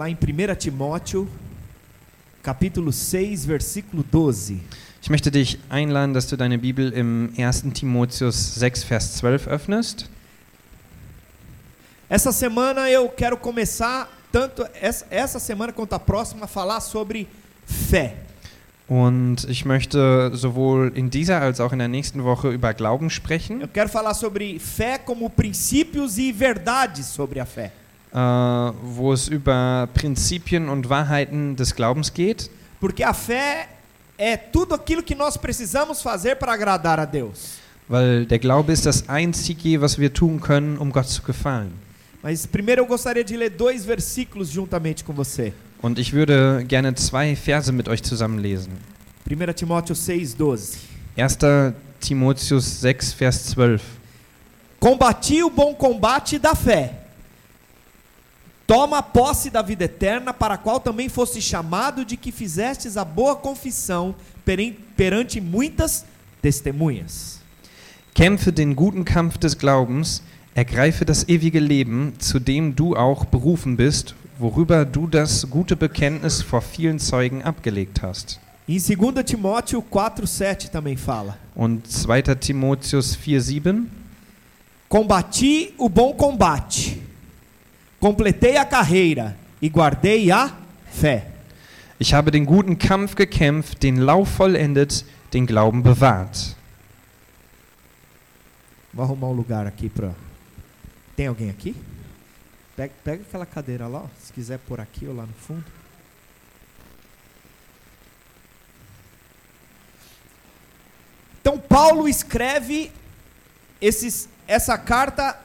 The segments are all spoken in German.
lá em 1 Timóteo, capítulo 6, versículo 12. Ich möchte dich einladen, dass du deine Bibel im 1. Timotheus 6, Vers 12 öffnest. Essa semana eu quero começar, tanto essa, essa semana quanto a próxima, a falar sobre fé. Und ich möchte sowohl in dieser als auch in der nächsten Woche über Glauben Eu sprechen, quero falar sobre fé como princípios e verdades sobre a fé. Äh, wo es über Prinzipien und Wahrheiten des Glaubens geht. Porque a fé é tudo aquilo que nós precisamos fazer para agradar a Deus. Weil der Glaube ist das Einzige, was wir tun können, um Gott zu gefallen. Mas primeiro eu gostaria de ler dois versículos juntamente com você. Und ich würde gerne zwei Verse mit euch zusammenlesen. 1 Timóteo 6, 12. 1. Timotheus 6, Vers 12. Combati o bom combate da fé. Toma posse da vida eterna, para a qual também foste chamado de que fizestes a boa confissão perante muitas testemunhas. Kämpfe den guten Kampf des Glaubens, ergreife das ewige Leben, zu dem du auch berufen bist, worüber du das gute Bekenntnis vor vielen Zeugen abgelegt hast. Em 2 Timóteo 4, 7 também fala: Und 2. Timotheus 4, 7. Combati o bom combate, completei a carreira e guardei a fé. Ich habe den guten Kampf gekämpft, den Lauf vollendet, den Glauben bewahrt. Vou arrumar um lugar aqui para. Tem alguém aqui? Pega, pega aquela cadeira lá, ó, se quiser por aqui ou lá no fundo. Então Paulo escreve esses, essa carta,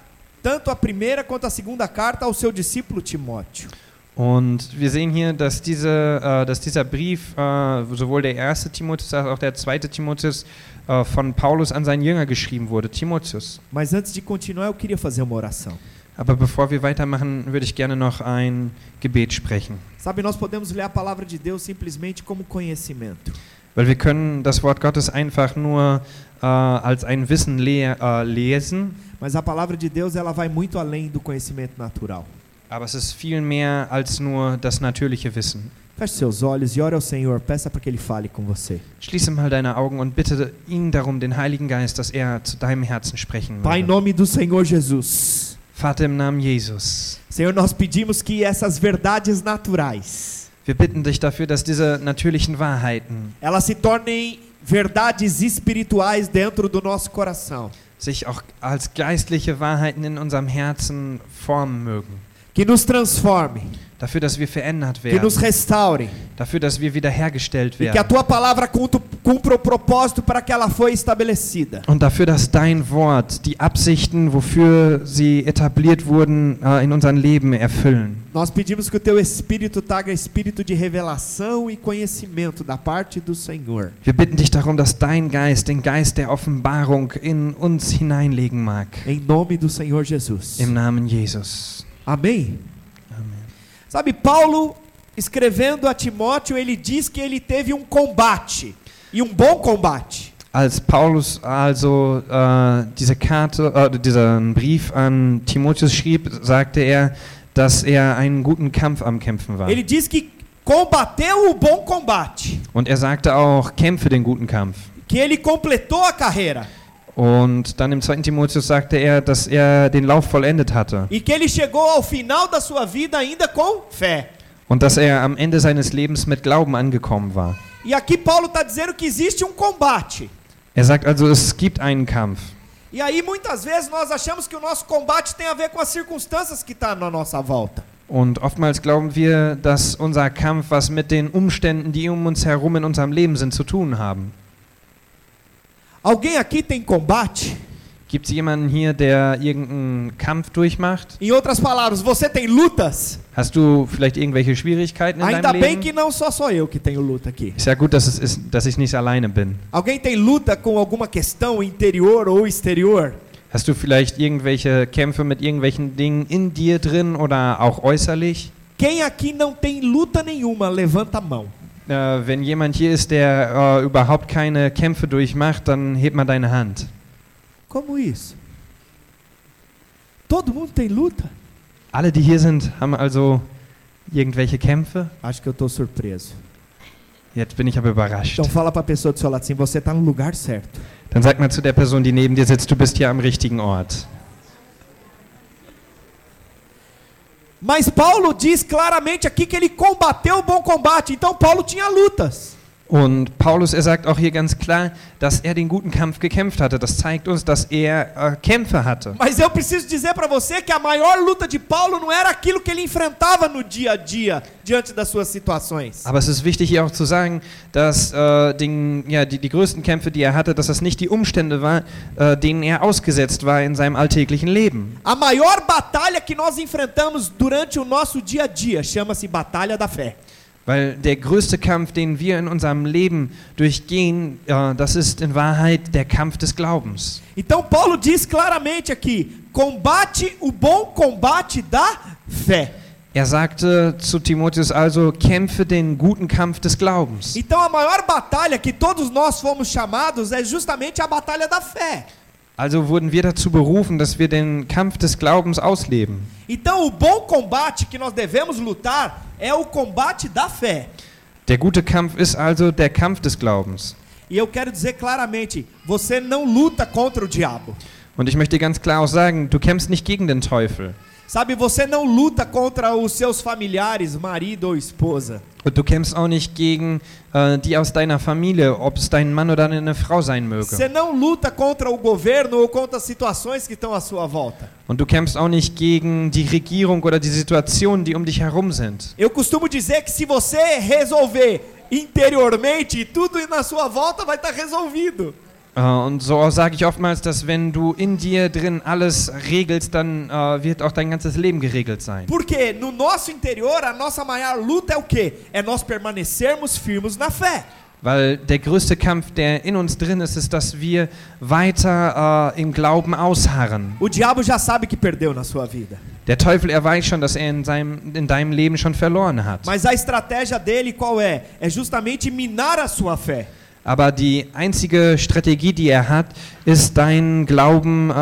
tanto a primeira quanto a segunda carta, ao seu discípulo Timóteo. Und wir sehen hier, dass, diese, äh, dass dieser Brief, äh, sowohl der erste Timotheus als auch der zweite Timotheus, äh, von Paulus an seinen Jünger geschrieben wurde, Timotheus. Mas antes de continuar, eu queria fazer uma oração. Aber bevor wir weitermachen, würde ich gerne noch ein Gebet sprechen. Sabe, nós podemos ler a palavra de Deus simplesmente como conhecimento. Weil wir können das Wort Gottes einfach nur äh, als ein Wissen le äh, lesen, Mas a palavra de Deus ela vai muito além do conhecimento natural. aber es ist viel mehr als nur das natürliche Wissen. Feche seus olhos e ore ao Senhor. Peça para que Ele fale com você. Schließe mal deine Augen und bitte ihn darum, den Heiligen Geist, dass er zu deinem Herzen sprechen Pai, em nome do Senhor Jesus. Vater im Namen Jesus, Senhor, nós pedimos que essas verdades naturais, wir bitten dich dafür, dass diese natürlichen Wahrheiten elas se tornem verdades espirituais dentro do nosso coração. Sich auch als geistliche Wahrheiten in unserem Herzen formen mögen. Que nos transforme, Dafür, dass wir verändert que nos werden. restaure. Dafür, dass wir wiederhergestellt E que a werden. tua palavra cumpra o propósito para que ela foi estabelecida. Und dafür, dass dein Wort die Absichten, wofür sie etabliert wurden, äh, in unserem Leben erfüllen. Nós pedimos que o teu espírito traga espírito de revelação e conhecimento da parte do Senhor. Wir bitten dich darum, dass dein Geist, den Geist der Offenbarung in uns hineinlegen mag. Em nome do Senhor Jesus. Im Namen Jesus. Amém? Amen. Sabe, Paulo, escrevendo a Timóteo, ele diz que ele teve um combate. E um bom combate. Als Paulus also äh, diese Karte, äh, diesen Brief an Timotheus schrieb, sagte er, dass er einen guten Kampf am Kämpfen war. Ele diz que combateu o bom combate. Und er sagte auch, kämpfe den guten Kampf. Que ele completou a carreira. Und dann im 2. Timotheus sagte er, dass er den Lauf vollendet hatte. E que ele chegou ao final da sua vida ainda com fé. Und dass er am Ende seines Lebens mit Glauben angekommen war. E aqui Paulo está dizendo que existe um combate. Er sagt also, es gibt einen Kampf. E aí muitas vezes nós achamos que o nosso combate tem a ver com as circunstâncias que estão na nossa volta. Und oftmals glauben wir, dass unser Kampf was mit den Umständen, die um uns herum in unserem Leben sind, zu tun haben. Alguém aqui tem combate? Gibt es jemanden hier, der irgendeinen Kampf durchmacht? Em outras palavras, você tem lutas? Hast du vielleicht irgendwelche Schwierigkeiten in Ainda deinem bem Leben? que não só sou eu que tenho luta aqui. Ist ja gut, dass, es ist, dass ich nicht alleine bin. Alguém tem luta com alguma questão interior ou exterior? Hast du vielleicht irgendwelche Kämpfe mit irgendwelchen Dingen in dir drin oder auch äußerlich? Quem aqui não tem luta nenhuma, levanta a mão. Äh, wenn jemand hier ist, der äh, überhaupt keine Kämpfe durchmacht, dann heb mal deine Hand. Como isso? Todo mundo tem luta? Alle, die hier sind, haben also irgendwelche Kämpfe? Acho que eu tô surpreso. Jetzt bin ich aber überrascht. Então fala pessoa do seu lado assim, você tá no lugar certo. Dann sag mal zu der Person, die neben dir sitzt, du bist hier am richtigen Ort. Mas Paulo diz claramente aqui que ele combateu o bom combate. Então Paulo tinha lutas. Und Paulus, er sagt auch hier ganz klar, dass er den guten Kampf gekämpft hatte. Das zeigt uns, dass er äh, Kämpfe hatte. Mas eu preciso dizer para você que a maior luta de Paulo não era aquilo que ele enfrentava no dia a dia diante das suas situações. Aber es ist wichtig hier auch zu sagen, dass äh, den, ja, die, die größten Kämpfe, die er hatte, dass das nicht die Umstände war, äh, denen er ausgesetzt war in seinem alltäglichen Leben. A maior batalha que nós enfrentamos durante o nosso dia a dia chama-se batalha da fé. Weil der größte Kampf, den wir in unserem Leben durchgehen, das ist in Wahrheit der Kampf des Glaubens. Então Paulo diz claramente aqui: combate o bom combate da fé. Er sagte zu Timotheus also, kämpfe den guten Kampf des Glaubens. Então a maior batalha que todos nós fomos chamados é justamente a batalha da fé. Also wurden wir dazu berufen, dass wir den Kampf des Glaubens ausleben. Então o bom combate que nós devemos lutar é o combate da fé. Der gute Kampf ist also der Kampf des Glaubens. E eu quero dizer claramente, você não luta contra o diabo. Und ich möchte ganz klar auch sagen, du kämpfst nicht gegen den Teufel. Sabe, você não luta contra os seus familiares, marido ou esposa. Und du kämpfst auch nicht gegen äh, die aus deiner Familie, ob es dein Mann oder eine Frau sein möge. Você não luta contra o governo ou contra as situações que estão à sua volta. Und du kämpfst auch nicht gegen die Regierung oder die Situationen, die um dich herum sind. Eu costumo dizer que se você resolver interiormente, tudo na sua volta vai estar resolvido. Äh, und so sage ich oftmals, dass wenn du in dir drin alles regelst, dann äh, wird auch dein ganzes Leben geregelt sein. Porque no nosso interior, a nossa maior luta é o quê? É nós permanecermos firmes na fé. Weil der größte Kampf, der in uns drin ist, ist, dass wir weiter äh, im Glauben ausharren. O diabo já sabe que perdeu na sua vida. Der Teufel, er weiß schon, dass er in, seinem, in deinem Leben schon verloren hat. Mas a estratégia dele qual é? É justamente minar a sua fé. Aber die einzige Strategie, die er hat, ist, deinen Glauben äh,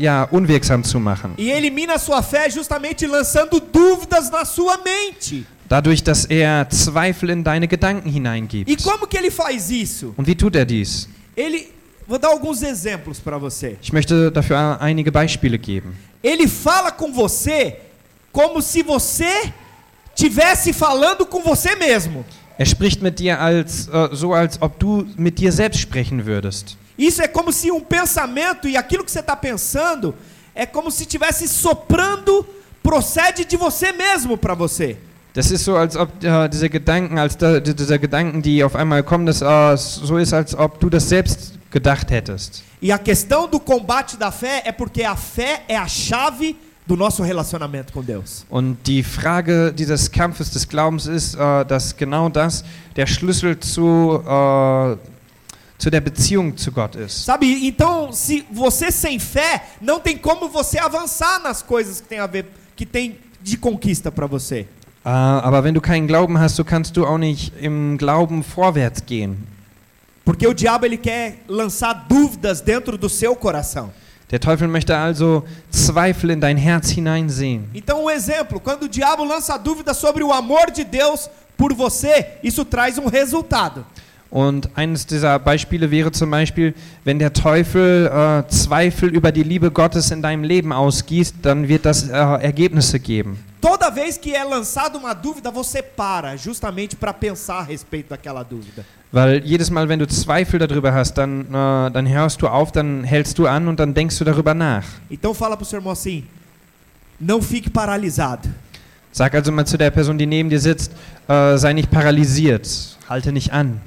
ja, unwirksam zu machen. E ele mina a sua fé justamente lançando dúvidas na sua mente. Dadurch, dass er Zweifel in deine Gedanken hineingibt. E como que ele faz isso? Und wie tut er dies? Ele vou dar alguns exemplos para você. Ich möchte dafür einige Beispiele geben. Ele fala com você como se você tivesse falando com você mesmo. Er spricht mit dir als, äh, so, als ob du mit dir selbst sprechen würdest. Isso é como se um pensamento e aquilo que você está pensando é como se tivesse soprando, procede de você mesmo para você. Das ist so, als ob äh, diese Gedanken, als da, die- diese Gedanken, die auf einmal kommen, das äh, so ist, als ob du das selbst gedacht hättest. E a questão do combate da fé é porque a fé é a chave do nosso relacionamento com Deus. Und die Frage dieses Kampfes des Glaubens ist, äh, dass genau das der Schlüssel zu, äh, zu der Beziehung zu Gott ist. Sabe? Então, se você sem fé, não tem como você avançar nas coisas que tem a ver que tem de conquista para você. Äh, aber wenn du keinen Glauben hast, so kannst du auch nicht im Glauben vorwärts gehen. Porque o diabo ele quer lançar dúvidas dentro do seu coração. Der Teufel möchte also Zweifel in dein Herz hineinsehen. Então, um exemplo, quando o diabo lança dúvida sobre o amor de Deus por você, isso traz um resultado. Und eines dieser Beispiele wäre zum Beispiel, wenn der Teufel äh, Zweifel über die Liebe Gottes in deinem Leben ausgießt, dann wird das äh, Ergebnisse geben. Toda vez que é lançada uma dúvida, você para, justamente para pensar a respeito daquela dúvida. Weil jedes Mal, wenn du Zweifel darüber hast, dann, äh, dann hörst du auf, dann hältst du an und dann denkst du darüber nach. Então fala pro seu irmão assim: não fique paralisado. Sag also mal zu der Person, die neben dir sitzt, äh, sei nicht paralysiert, halte nicht an.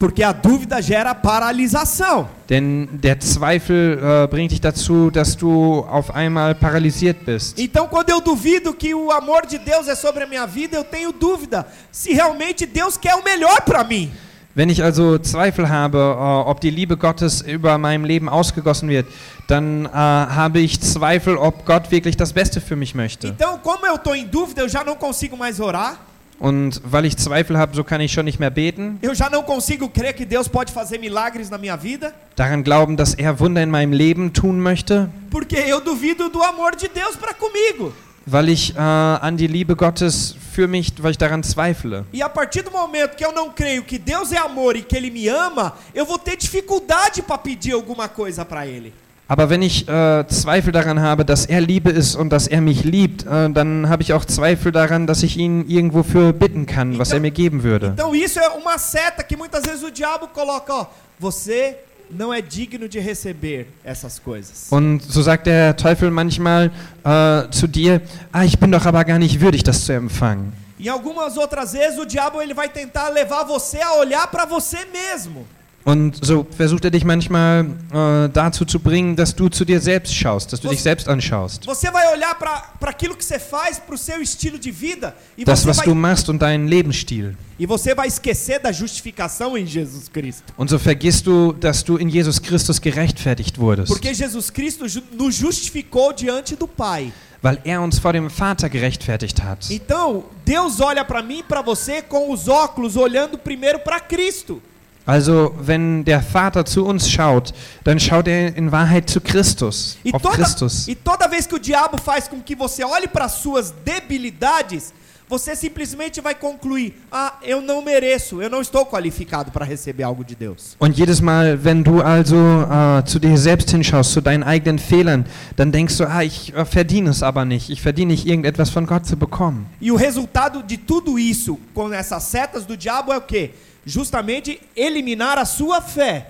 Porque a dúvida gera paralisação. Denn der Zweifel äh, bringt dich dazu, dass du auf einmal paralysiert bist. Então, quando eu duvido que o amor de Deus é sobre a minha vida, eu tenho dúvida se realmente Deus quer o melhor para mim. Wenn ich also Zweifel habe, äh, ob die Liebe Gottes über meinem Leben ausgegossen wird, dann äh, habe ich Zweifel, ob Gott wirklich das Beste für mich möchte. Então, como eu estou em dúvida, eu já não consigo mais orar, Und weil ich Zweifel habe, so kann ich schon nicht mehr beten, eu já não consigo crer que Deus pode fazer milagres na minha vida, daran glauben, dass er Wunder in meinem Leben tun möchte, porque eu duvido do amor de Deus para comigo. Weil ich äh, an die Liebe Gottes für mich, weil ich daran zweifle. E a partir do momento que eu não creio que Deus é amor e que Ele me ama, eu vou ter dificuldade para pedir alguma coisa para Ele. Aber wenn ich äh, Zweifel daran habe, dass er Liebe ist und dass er mich liebt, äh, dann habe ich auch Zweifel daran, dass ich ihn irgendwo für bitten kann, was er mir geben würde. Então isso é uma seta que muitas vezes o diabo coloca, ó, você não é digno de receber essas coisas. Und so sagt der Teufel manchmal äh, zu dir, ah, ich bin doch aber gar nicht würdig, das zu empfangen. E algumas outras vezes o diabo ele vai tentar levar você a olhar para você mesmo. Und so versucht er dich manchmal äh, dazu zu bringen, dass du zu dir selbst schaust, dass du dich selbst anschaust. Você vai olhar para aquilo que você faz, para o seu estilo de vida e Das, você, was du vai, machst und deinen Lebensstil. e você vai esquecer da justificação em Jesus Cristo. Und so vergisst du, dass du in Jesus Christus gerechtfertigt wurdest. Porque Jesus Cristo nos justificou diante do Pai. Weil er uns vor dem Vater gerechtfertigt hat. Então, Deus olha para mim e para você com os óculos olhando primeiro para Cristo. Also, wenn der Vater zu uns schaut, dann schaut er in Wahrheit zu Christus, E auf toda, Christus. e toda vez que o diabo faz com que você olhe para suas debilidades, você simplesmente vai concluir: ah, eu não mereço, eu não estou qualificado para receber algo de Deus. Und jedes Mal, wenn du also äh, zu dir selbst hinschaust, zu deinen eigenen Fehlern, dann denkst du, ah, ich äh, verdiene es aber nicht. Ich verdiene nicht, irgendetwas von Gott zu bekommen. E o resultado de tudo isso, com essas setas do diabo, é o quê? Justamente eliminar a sua fé.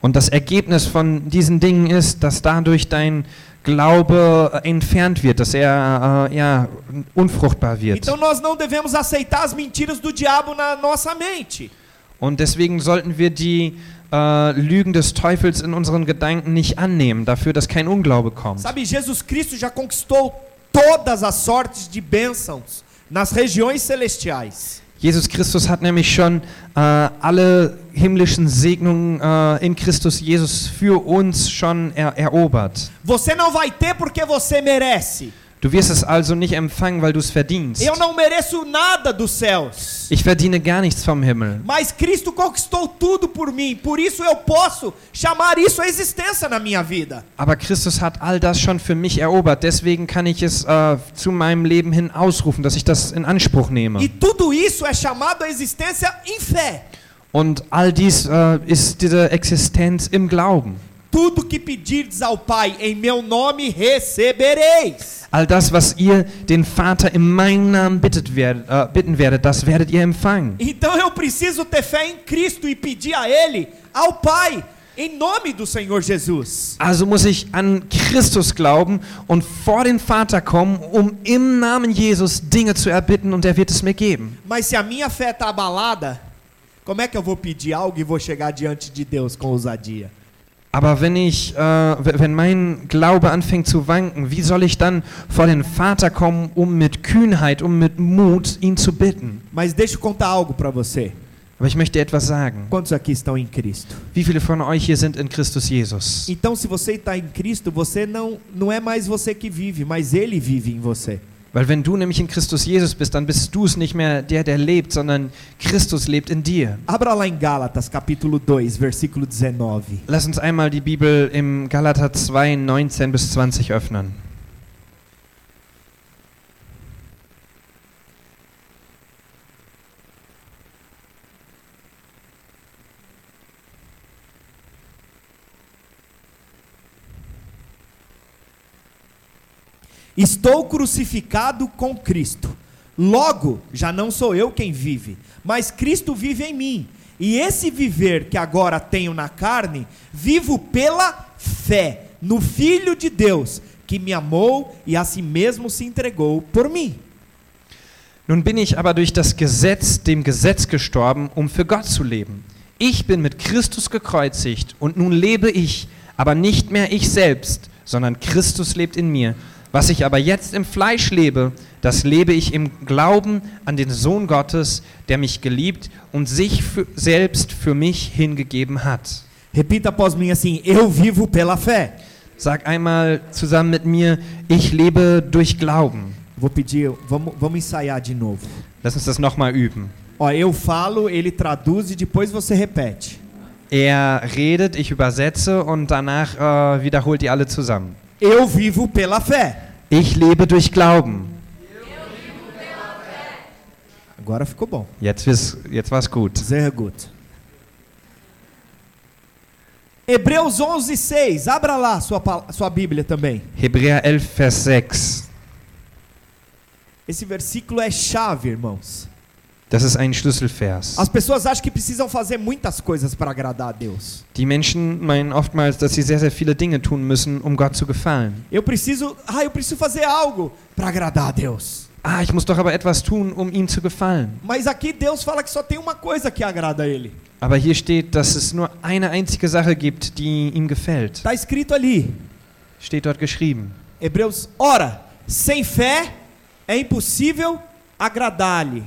Und das Ergebnis von diesen Dingen ist, dass dadurch dein Glaube äh, entfernt wird, dass er äh, ja, unfruchtbar wird. Então nós não devemos aceitar as mentiras do diabo na nossa mente. Und deswegen sollten wir die äh, Lügen des Teufels in unseren Gedanken nicht annehmen, dafür, dass kein Unglaube kommt. Sabe, Jesus Cristo já conquistou todas as sortes de bênçãos nas regiões celestiais. Jesus Christus hat nämlich schon äh, alle himmlischen Segnungen äh, in Christus Jesus für uns schon er erobert. Você não vai ter porque você merece. Du wirst es also nicht empfangen, weil du es verdienst. Eu não mereço nada dos céus. Ich verdiene gar nichts vom Himmel. Mas Cristo conquistou tudo por mim. Por isso eu posso chamar isso a existência na minha vida. Aber Christus hat all das schon für mich erobert. Deswegen kann ich es äh, zu meinem Leben hin ausrufen, dass ich das in Anspruch E nehme. tudo isso é chamado a existência em fé. Und all dies äh, ist diese Existenz im Glauben. Tudo que pedirdes ao Pai em meu nome recebereis. All das, was ihr den Vater in meinem Namen bittet werd, äh, bitten werdet, das werdet ihr empfangen. Então eu preciso ter fé em Cristo e pedir a Ele, ao Pai, em nome do Senhor Jesus. Also muss ich an Christus glauben und vor den Vater kommen, um im Namen Jesus Dinge zu erbitten und er wird es mir geben. Mas se a minha fé está abalada, como é que eu vou pedir algo e vou chegar diante de Deus com ousadia? Aber wenn ich, äh, wenn mein Glaube anfängt zu wanken, wie soll ich dann vor den Vater kommen, um mit Kühnheit, um mit Mut ihn zu bitten? Mas deixa eu contar algo para você. Aber ich möchte etwas sagen. Quantos aqui estão em Cristo? Wie viele von euch hier sind in Christus Jesus? Então, se você está em Cristo, você não, não é mais você que vive, mas Ele vive em você. Weil wenn du nämlich in Christus Jesus bist, dann bist du es nicht mehr der, der lebt, sondern Christus lebt in dir. Abra lá em Gálatas, capítulo 2, versículo 19. Lass uns einmal die Bibel im Galater 2, 19 bis 20 öffnen. Estou crucificado com Cristo. Logo, já não sou eu quem vive, mas Cristo vive em mim. E esse viver que agora tenho na carne, vivo pela fé no Filho de Deus, que me amou e a si mesmo se entregou por mim. Nun bin ich aber durch das Gesetz dem Gesetz gestorben, um für Gott zu leben. Ich bin mit Christus gekreuzigt und nun lebe ich, aber nicht mehr ich selbst, sondern Christus lebt in mir. Was ich aber jetzt im Fleisch lebe, das lebe ich im Glauben an den Sohn Gottes, der mich geliebt und sich für, selbst für mich hingegeben hat. Repita após mim assim: Eu vivo pela fé. Sag einmal zusammen mit mir, ich lebe durch Glauben. Vou pedir, vamos, vamos ensaiar de novo. Lass uns das nochmal üben. Ó, eu falo, ele traduz e depois você repete. Er redet, ich übersetze und danach äh, wiederholt ihr alle zusammen. Eu vivo pela fé. Ich lebe durch Glauben. Agora ficou bom. Jetzt, wir's- jetzt war es gut. Sehr gut. Hebreus 11, 6. Abra lá sua, sua Bíblia também. Hebräer 11, Vers 6. Esse versículo é chave, irmãos. Das ist ein Schlüsselvers. As pessoas acham que precisam fazer muitas coisas para agradar a Deus. Die Menschen meinen oftmals, dass sie sehr, sehr viele Dinge tun müssen, um Gott zu gefallen. Eu preciso, ah, eu preciso fazer algo para agradar a Deus. Ah, ich muss doch aber etwas tun, um ihm zu gefallen. Mas aqui Deus fala que só tem uma coisa que agrada a Ele. Aber hier steht, dass es nur eine einzige Sache gibt, die ihm gefällt. Está escrito ali, Steht dort geschrieben. Hebreus, ora, sem fé é impossível agradar-lhe,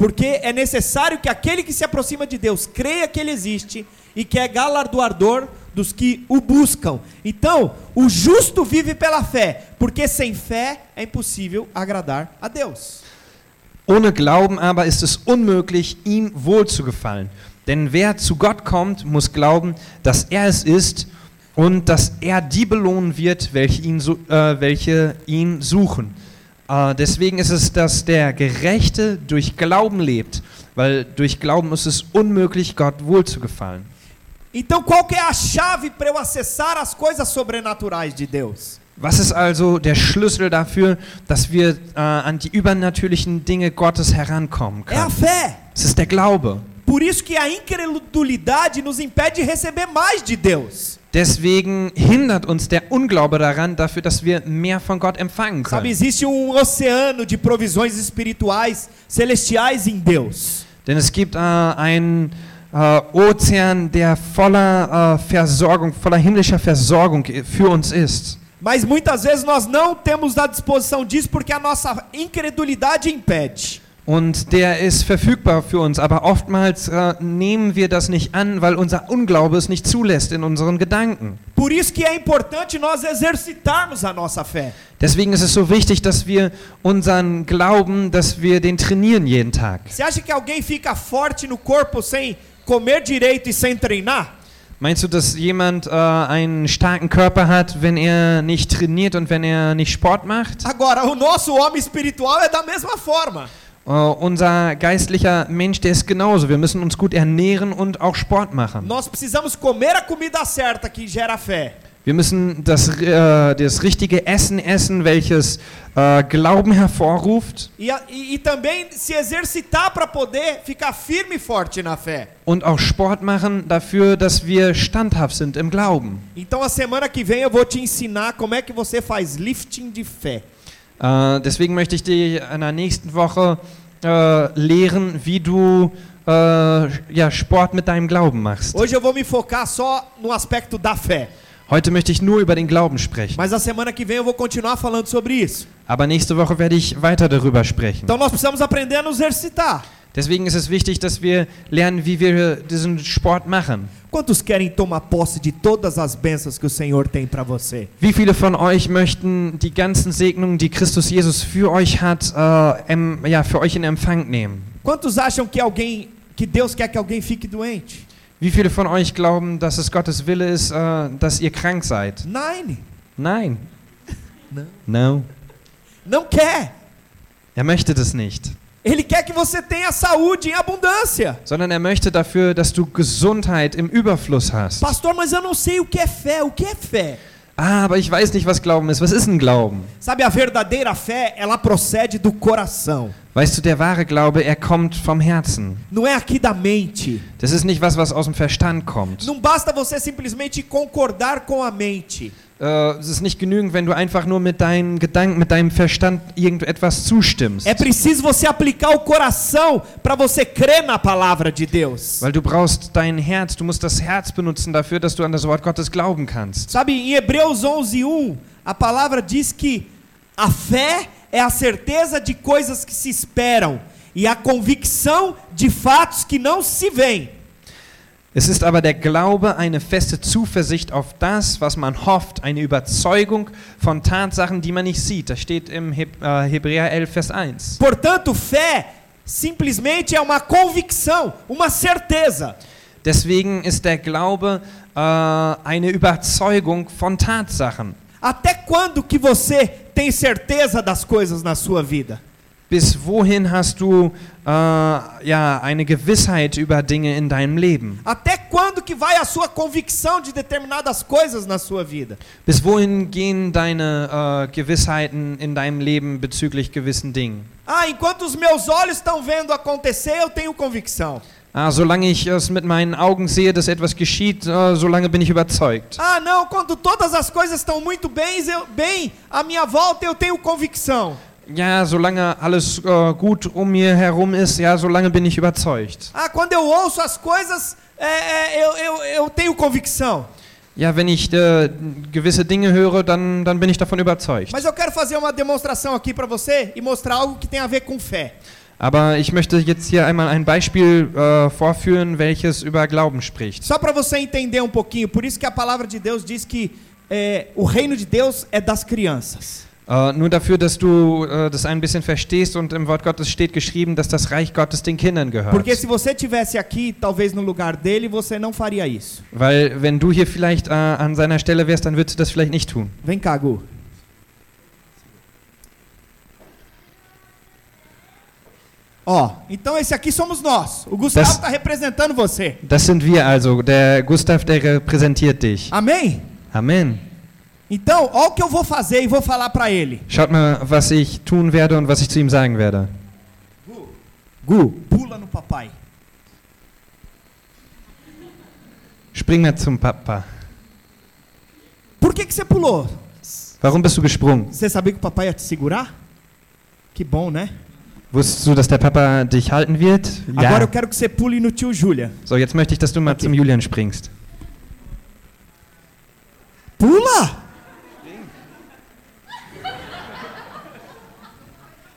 porque é necessário que aquele que se aproxima de Deus creia que ele existe e que é galardoador dos que o buscam. Então, o justo vive pela fé, porque sem fé é impossível agradar a Deus. Ohne Glauben aber ist es unmöglich, ihm wohl zu gefallen. Denn wer zu Gott kommt, muss glauben, dass er es ist und dass er die belohnen wird, welche ihn, äh, welche ihn suchen. Äh, deswegen ist es, dass der Gerechte durch Glauben lebt, weil durch Glauben ist es unmöglich, Gott wohl zu gefallen. Então, qual é a chave para eu acessar as coisas sobrenaturais de Deus? Was ist also der Schlüssel dafür, dass wir äh, an die übernatürlichen Dinge Gottes herankommen É a können? fé. Es ist der Glaube. Por isso que a incredulidade nos impede de receber mais de Deus. Deswegen hindert uns der Unglaube daran, dafür, dass wir mehr von Gott empfangen Sabe, können. existe um oceano de provisões espirituais celestiais em Deus. Denn es gibt äh, einen äh, Ozean, der voller äh, Versorgung, voller himmlischer Versorgung für uns ist. Mas muitas vezes nós não temos a disposição disso porque a nossa incredulidade impede. Und der ist verfügbar für uns, aber oftmals äh, nehmen wir das nicht an, weil unser Unglaube es nicht zulässt in unseren Gedanken. Por isso que é importante nós exercitarmos a nossa fé. Deswegen ist es so wichtig, dass wir unseren Glauben, dass wir den trainieren jeden Tag. Você acha que alguém fica forte no corpo sem comer direito e sem treinar? Meinst du, dass jemand äh, einen starken Körper hat, wenn er nicht trainiert und wenn er nicht Sport macht? Agora, o nosso homem espiritual é da mesma forma. Äh, unser geistlicher Mensch, der ist genauso. Wir müssen uns gut ernähren und auch Sport machen. Nós precisamos comer a comida certa que gera fé. Wir müssen das, äh, das richtige Essen essen, welches äh, Glauben hervorruft E, e- e também se exercitar para poder ficar firme e forte na fé. und auch Sport machen dafür, dass wir standhaft sind im Glauben. Então a semana que vem eu vou te ensinar como é que você faz lifting de fé. Äh, deswegen möchte ich dir in der nächsten Woche äh, lehren, wie du äh, ja, Sport mit deinem Glauben machst. Hoje eu vou me focar só no aspecto da fé. Heute möchte ich nur über den Glauben sprechen. Mas a semana que vem eu vou continuar falando sobre isso. Aber nächste Woche werde ich weiter darüber sprechen. Então nós precisamos aprender a nos exercitar. Deswegen ist es wichtig, dass wir lernen, wie wir diesen Sport machen. Quantos querem tomar posse de todas as bênçãos que o Senhor tem para você? Wie viele von euch möchten die ganzen Segnungen, die Christus Jesus für euch hat, äh, em, ja, für euch in Empfang nehmen? Quantos acham que alguém que Deus quer que alguém fique doente? Wie viele von euch glauben, dass es Gottes Wille ist, äh, dass ihr krank seid? Nein, Nein. Não. No. não quer. Er möchte das nicht. Ele quer que você tenha saúde em abundância. Sondern er möchte dafür, dass du Gesundheit im Überfluss hast. Pastor, mas eu não sei o que é fé. O que é fé? Ah, aber ich weiß nicht, was Glauben ist. Was ist ein Glauben? Sabe, a verdadeira fé, ela procede do coração. Weißt du, der wahre Glaube, er kommt vom Herzen. Não é aqui da mente. Das ist nicht was, was aus dem Verstand kommt. Não basta você simplesmente concordar com a mente. Äh, es ist nicht genügend, wenn du einfach nur mit deinen Gedanken, mit deinem Verstand irgendetwas zustimmst. É preciso você aplicar o coração para você crer na palavra de Deus. Weil du brauchst dein Herz, du musst das Herz benutzen dafür, dass du an das Wort Gottes glauben kannst. Sabe, em Hebreus 11:1, a palavra diz que a fé é a certeza de coisas que se esperam e a convicção de fatos que não se veem. Es ist aber der Glaube eine feste Zuversicht auf das, was man hofft, eine Überzeugung von Tatsachen, die man nicht sieht. Das steht im äh, Hebräer 11, Vers 1. Portanto, fé simplesmente é uma convicção, uma certeza. Deswegen ist der Glaube äh, eine Überzeugung von Tatsachen. Até quando que você tem certeza das coisas na sua vida? Bis wohin hast du äh, ja, eine Gewissheit über Dinge in deinem Leben? Até quando que vai a sua convicção de determinadas coisas na sua vida? Bis wohin gehen deine äh, Gewissheiten in deinem Leben bezüglich gewissen Dingen? Ah, enquanto os meus olhos estão vendo acontecer, eu tenho convicção. Ah, solange ich es mit meinen Augen sehe, dass etwas geschieht, äh, solange bin ich überzeugt. Ah, não, quando todas as coisas estão muito bem, eu, bem à minha volta, eu tenho convicção. Ja, solange alles äh, gut um mir herum ist, ja, solange bin ich überzeugt. Ah, quando eu ouço as coisas, é, é, eu, eu, eu tenho convicção. Ja, wenn ich äh, gewisse Dinge höre, dann, dann bin ich davon überzeugt. Mas eu quero fazer uma demonstração aqui para você e mostrar algo que tem a ver com fé. Aber ich möchte jetzt hier einmal ein Beispiel äh, vorführen, welches über Glauben spricht. Só para você entender um pouquinho, por isso que a palavra de Deus diz que é, o reino de Deus é das crianças. Äh, nur dafür, dass du äh, das ein bisschen verstehst und im Wort Gottes steht geschrieben, dass das Reich Gottes den Kindern gehört. Porque se você tivesse aqui, talvez no lugar dele, você não faria isso. Weil wenn du hier vielleicht äh, an seiner Stelle wärst, dann würdest du das vielleicht nicht tun. Vem cá, Gu. Ó, então esse aqui somos nós. O Gustavo está representando você. Das sind wir also. Der Gustav, der repräsentiert dich. Amém? Amen. Então, ó o que eu vou fazer e vou falar para ele. Schaut mal, was ich tun werde und was ich zu ihm sagen werde. Gu, pula no papai. Spring mal zum Papa. Por que, que você pulou? Warum bist du gesprungen? Você sabia que o papai ia te segurar? Que bom, né? Wusstest du, dass der Papa dich halten wird? Agora eu quero que você pule no tio Júlia. So, jetzt möchte ich, dass du mal Okay. zum Julian springst. Pula!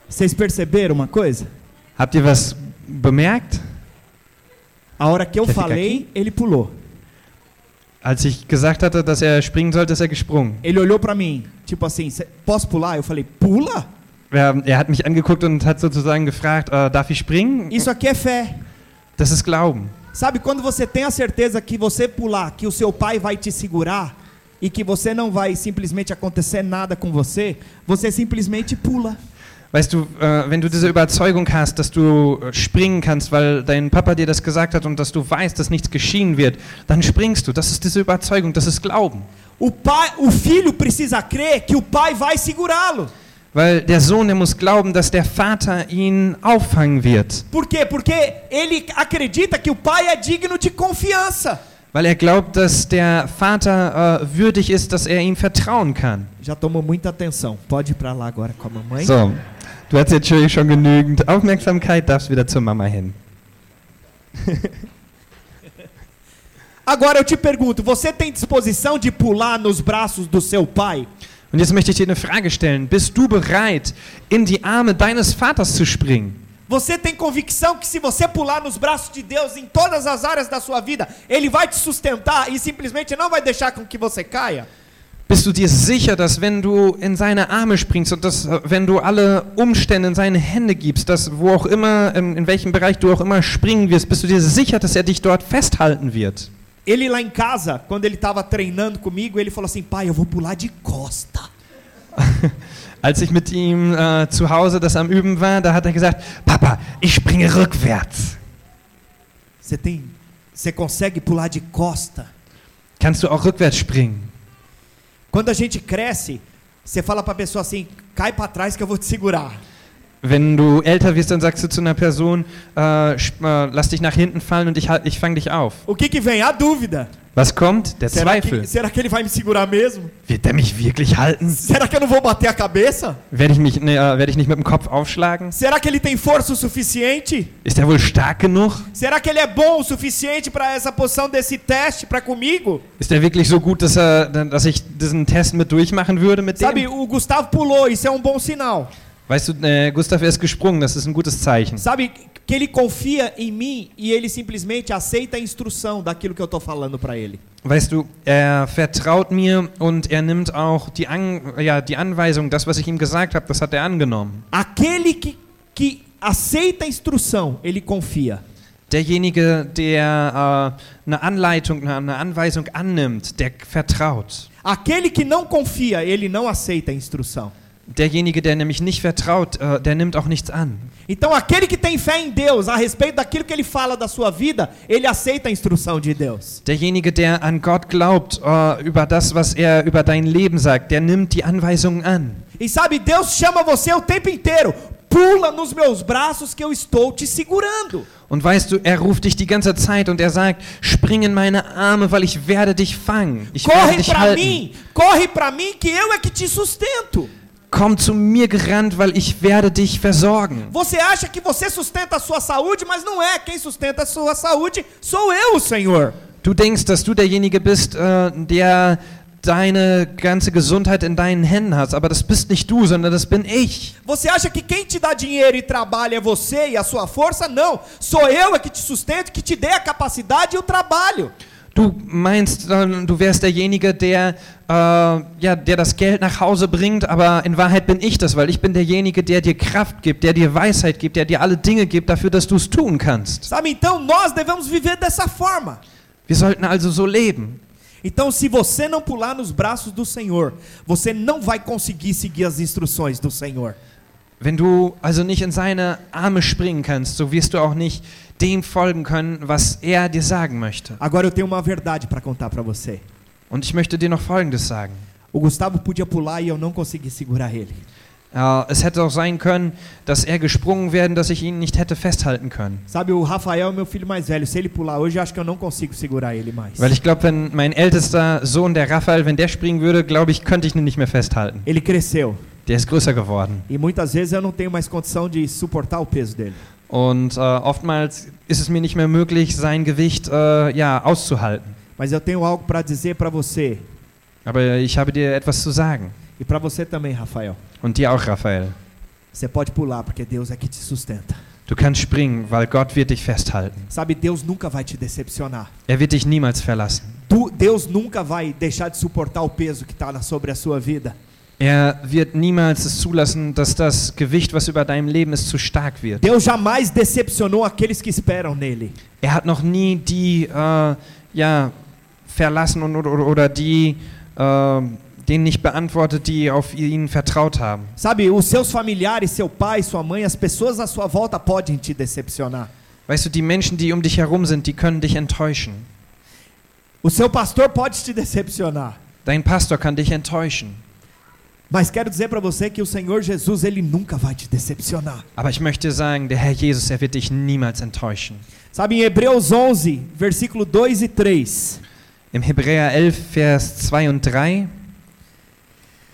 Vocês perceberam uma coisa? Habt ihr was bemerkt? A hora que eu Quer ficar falei, ele pulou. Als ich gesagt hatte, dass er springen sollte, ist er gesprungen. Ele olhou pra mim, tipo assim, "Cê- posso pular? Eu falei, pula? Er, hat mich angeguckt und hat sozusagen gefragt, äh, darf ich springen? Isso aqui é fé. Das ist Glauben. Sabe quando você tem a certeza que você pular, que o seu pai vai te segurar e que você não vai simplesmente acontecer nada com você, você simplesmente pula. Weißt du, äh, wenn du diese Überzeugung hast, dass du äh, springen kannst, weil dein Papa dir das gesagt hat und dass du weißt, dass nichts geschehen wird, dann springst du. Das ist diese Überzeugung, das ist Glauben. O pai, o filho precisa crer que o pai vai segurá-lo. Weil der Sohn, der muss glauben, dass der Vater ihn auffangen wird. Por quê? Porque ele acredita que o pai é digno de confiança. Weil er glaubt, dass der Vater äh, würdig ist, dass er ihm vertrauen kann. Já tomou muita atenção. Pode ir para lá agora com a mamãe. So, du hast jetzt schon schon genügend Aufmerksamkeit, darfst wieder zur Mama hin. Agora eu te pergunto, você tem disposição de pular nos braços do seu pai? Und jetzt möchte ich dir eine Frage stellen. Bist du bereit, in die Arme deines Vaters zu springen? Você tem convicção que se você pular nos braços de Deus em todas as áreas da sua vida, ele vai te sustentar e simplesmente não vai deixar com que você caia? Bist du dir sicher, dass wenn du in seine Arme springst und dass äh, wenn du alle Umstände in seine Hände gibst, dass wo auch immer, in, in welchem Bereich du auch immer springen wirst, bist du dir sicher, dass er dich dort festhalten wird? Ele lá em casa, quando ele estava treinando comigo, ele falou assim: pai, eu vou pular de costa. Als ich mit ihm äh, zu Hause das am Üben war, da hat er gesagt, Papa, ich springe rückwärts. Você tem, você consegue pular de costa? Kannst du auch rückwärts springen? Quando a gente cresce, você fala para a pessoa assim: cai para trás que eu vou te segurar. Wenn du älter wirst, dann sagst du zu einer Person, äh, äh, lass dich nach hinten fallen und ich, ich fange dich auf. O que que vem? A dúvida. Was kommt? Der Será Zweifel. que, será que ele vai me segurar mesmo? Wird der mich wirklich halten? Será que eu não vou bater a cabeça? Werde ich, mich, ne, äh, werd ich nicht mit dem Kopf aufschlagen? Será que ele tem força o suficiente? Ist er wohl stark genug? Será que ele é bom o suficiente para essa posição desse teste para comigo? Ist er wirklich so gut, dass, er, dass ich diesen Test mit durchmachen würde mit Sabe, dem? o Gustavo pulou, isso é um bom sinal. Weißt du, äh, Gustav er ist gesprungen, das ist ein gutes Zeichen. Sabe que ele confia em mim e ele simplesmente aceita a instrução daquilo que eu tô falando para ele. Weißt du, er vertraut mir und er nimmt auch die, An ja, die Anweisung, das, was ich ihm gesagt habe, das hat er angenommen. Aquele que, que aceita a instrução, ele confia. Derjenige, der äh, eine Anleitung, eine, eine Anweisung annimmt, der vertraut. Aquele que não confia, ele não aceita a instrução. Derjenige, der nämlich nicht vertraut, äh, der nimmt auch nichts an. Então, aquele que tem fé em Deus a respeito daquilo que ele fala da sua vida, ele aceita a instrução de Deus. Derjenige, der an Gott glaubt, äh, über das, was er über dein Leben sagt, der nimmt die Anweisungen an. E sabe, Deus chama você o tempo inteiro. Pula nos meus braços que eu estou te segurando. Und weißt du, er ruft dich die ganze Zeit und er sagt, spring in meine Arme, weil ich werde dich fangen. Ich werde Corre dich para halten. mim, corre para mim que eu é que te sustento. Komm zu mir gerannt, weil ich werde dich versorgen. Você acha que você sustenta a sua saúde, mas não é. Quem sustenta a sua saúde sou eu, o Senhor. Du denkst, dass du derjenige bist, äh, der deine ganze Gesundheit in deinen Händen hat, aber das bist nicht du, sondern das bin ich. Você acha que quem te dá dinheiro e trabalho é você e a sua força? Não. Sou eu é que te sustento, que te dê a capacidade e o trabalho. Du meinst, äh, du wärst derjenige, der, äh, ja, der das Geld nach Hause bringt, aber in Wahrheit bin ich das, weil ich bin derjenige, der dir Kraft gibt, der dir Weisheit gibt, der dir alle Dinge gibt dafür, dass du es tun kannst. Sabe? Então nós devemos viver dessa forma. Wir sollten also so leben. Então, se você não pular nos braços do Senhor, você não vai conseguir seguir as instruções do Senhor. Wenn du also nicht in seine Arme springen kannst, so wirst du auch nicht dem folgen können, was er dir sagen möchte. Agora eu tenho uma verdade para contar para você. Und ich möchte dir noch Folgendes sagen. O Gustavo podia pular e eu não consegui segurar ele. Äh, es hätte auch sein können, dass er gesprungen wäre, dass ich ihn nicht hätte festhalten können. Sabe, o Rafael é meu filho mais velho. Se ele pular hoje, acho que eu não consigo segurar ele mais. Weil ich glaube, wenn mein ältester Sohn, der Raphael, wenn der springen würde, glaube ich, könnte ich ihn nicht mehr festhalten. Ele cresceu. Der ist größer geworden. E muitas vezes eu não tenho mais condição de suportar o peso dele. Und äh, oftmals ist es mir nicht mehr möglich, sein Gewicht äh, ja, auszuhalten. Mas eu tenho algo para dizer para você. Aber ich habe dir etwas zu sagen. E para você também, Rafael. Und dir auch, Raphael. Você pode pular, porque Deus é que te sustenta. Du kannst springen, weil Gott wird dich festhalten. Sabe, Deus nunca vai te decepcionar. Er wird dich niemals verlassen. Du- Deus nunca vai deixar de suportar o peso que está sobre a sua vida. Er wird niemals es zulassen, dass das Gewicht, was über deinem Leben ist, zu stark wird. Deus jamais decepcionou aqueles que esperam nele. Er hat noch nie die äh, ja, verlassen und, oder, oder die äh, denen nicht beantwortet, die auf ihn vertraut haben. Sabe, os seus familiares, seu pai, sua mãe, as pessoas à sua volta podem te decepcionar. Weißt du, die Menschen, die um dich herum sind, die können dich enttäuschen. O seu pastor pode te decepcionar. Dein Pastor kann dich enttäuschen. Mas quero dizer para você que o Senhor Jesus, ele nunca vai te decepcionar. Aber ich möchte sagen, der Herr Jesus, er wird dich niemals enttäuschen. Sabe, em Hebreus 11, versículo 2 e 3, Im Hebräer 11, Vers 2 und 3,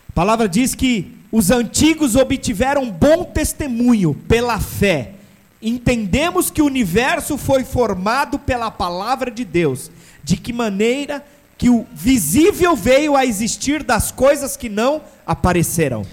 a palavra diz que os antigos obtiveram bom testemunho pela fé. Entendemos que o universo foi formado pela palavra de Deus. De que maneira que o visível veio a existir das coisas que não apareceram.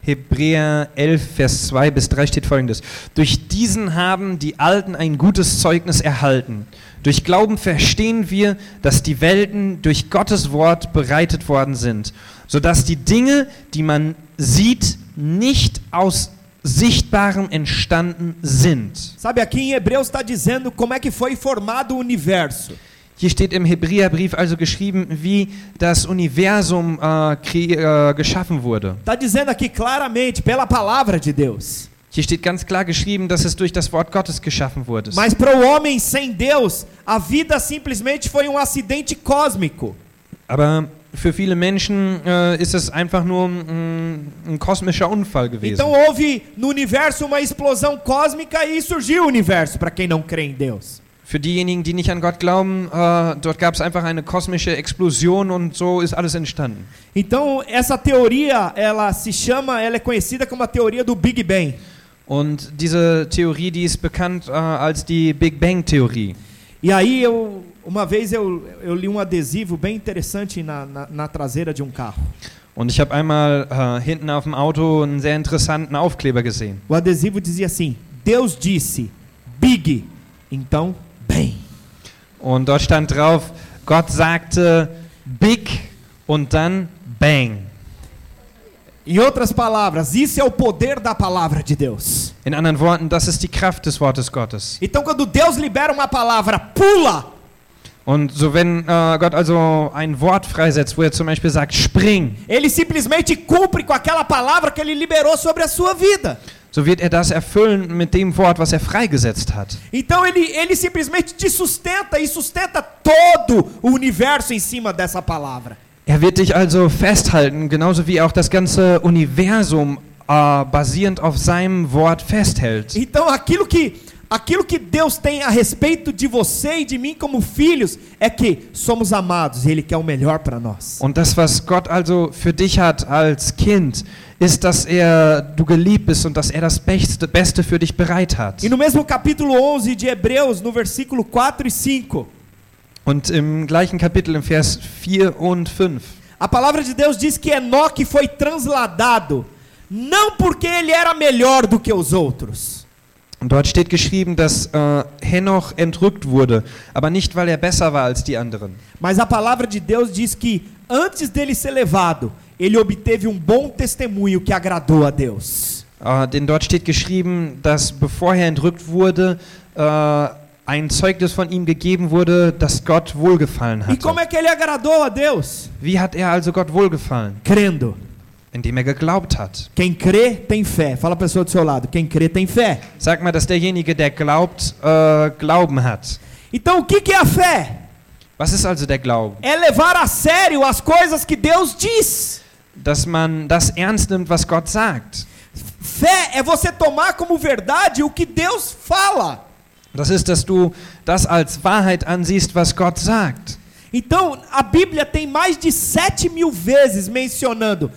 Hebräer 11, Vers 2 bis 3 steht folgendes. Durch diesen haben die Alten ein gutes Zeugnis erhalten. Durch Glauben verstehen wir, dass die Welten durch Gottes Wort bereitet worden sind, sodass die Dinge, die man sieht, nicht aus Sichtbarem entstanden sind. Sabe, aqui em Hebreus está dizendo como é que foi formado o universo. Hier steht im Hebräerbrief also geschrieben, wie das Universum äh, äh, geschaffen wurde. Está dizendo aqui claramente, pela palavra de Deus. Hier steht ganz klar geschrieben, dass es durch das Wort Gottes geschaffen wurde. Mas para o homem sem Deus, a vida simplesmente foi um acidente cósmico. Aber für viele Menschen äh, ist es einfach nur ein, ein kosmischer Unfall gewesen. Então houve no universo uma explosão cósmica e surgiu o universo, para quem não crê em Deus. Für diejenigen, die nicht an Gott glauben, äh, dort gab es einfach eine kosmische Explosion und so ist alles entstanden. Então essa teoria, ela se chama, ela é conhecida como a teoria do Big Bang. Und diese Theorie, die ist bekannt äh, als die Big Bang Theorie. E aí eu, uma vez eu, eu li um adesivo bem interessante na, na, na traseira de um carro. Und ich habe einmal äh, hinten auf dem Auto einen sehr interessanten Aufkleber gesehen. O adesivo dizia assim: Deus disse, Big, então. Und dort stand drauf, Gott sagte Big und dann Bang. Em outras palavras, isso é o poder da palavra de Deus. In anderen Worten, das ist die Kraft des Wortes Gottes. Então, quando Deus libera uma palavra, pula, Und so wenn äh, Gott also ein Wort freisetzt, wo er zum Beispiel sagt, spring, Ele simplesmente cumpre com aquela palavra que ele liberou sobre a sua vida. so wird er das erfüllen mit dem Wort, was er freigesetzt hat. Então ele, ele simplesmente te sustenta e sustenta todo o universo em cima dessa palavra. Er wird dich also festhalten, genauso wie auch das ganze Universum äh, basierend auf seinem Wort festhält. Então aquilo que aquilo que Deus tem a respeito de você e de mim como filhos é que somos amados e ele quer o melhor para nós. Und das, was Gott also für dich hat als Kind, ist, dass er du geliebt bist und dass er das Beste, Beste für dich bereit hat. E no mesmo capítulo 11 de Hebreus, no versículo 4 e 5, Und im gleichen Kapitel, im Vers 4 und 5, a palavra de Deus diz que Enoque foi transladado não porque ele era melhor do que os outros, und dort steht geschrieben, dass äh, Henoch entrückt wurde, aber nicht, weil er besser war als die anderen. mas a palavra de Deus diz que antes dele ser levado, ele obteve um bom testemunho que agradou a Deus. Äh, denn dort steht geschrieben, dass bevor er entrückt wurde, äh, ein Zeugnis von ihm gegeben wurde, dass Gott wohlgefallen E hatte. como é que ele agradou a Deus? Wie hat er also Gott wohlgefallen? Crendo. Indem er geglaubt hat. Quem crê tem fé. Fala a pessoa do seu lado. Quem crê tem fé. Sag mal, dass derjenige, der glaubt, äh, Glauben hat. Então o que que é a fé? Was ist also der Glauben? É levar a sério as coisas que Deus diz. Dass man das ernst nimmt, was Gott sagt. Fé é você tomar como verdade o que Deus fala. Das ist, dass du das als Wahrheit ansiehst, was Gott sagt. Então a Bíblia tem mais de sete mil vezes mencionando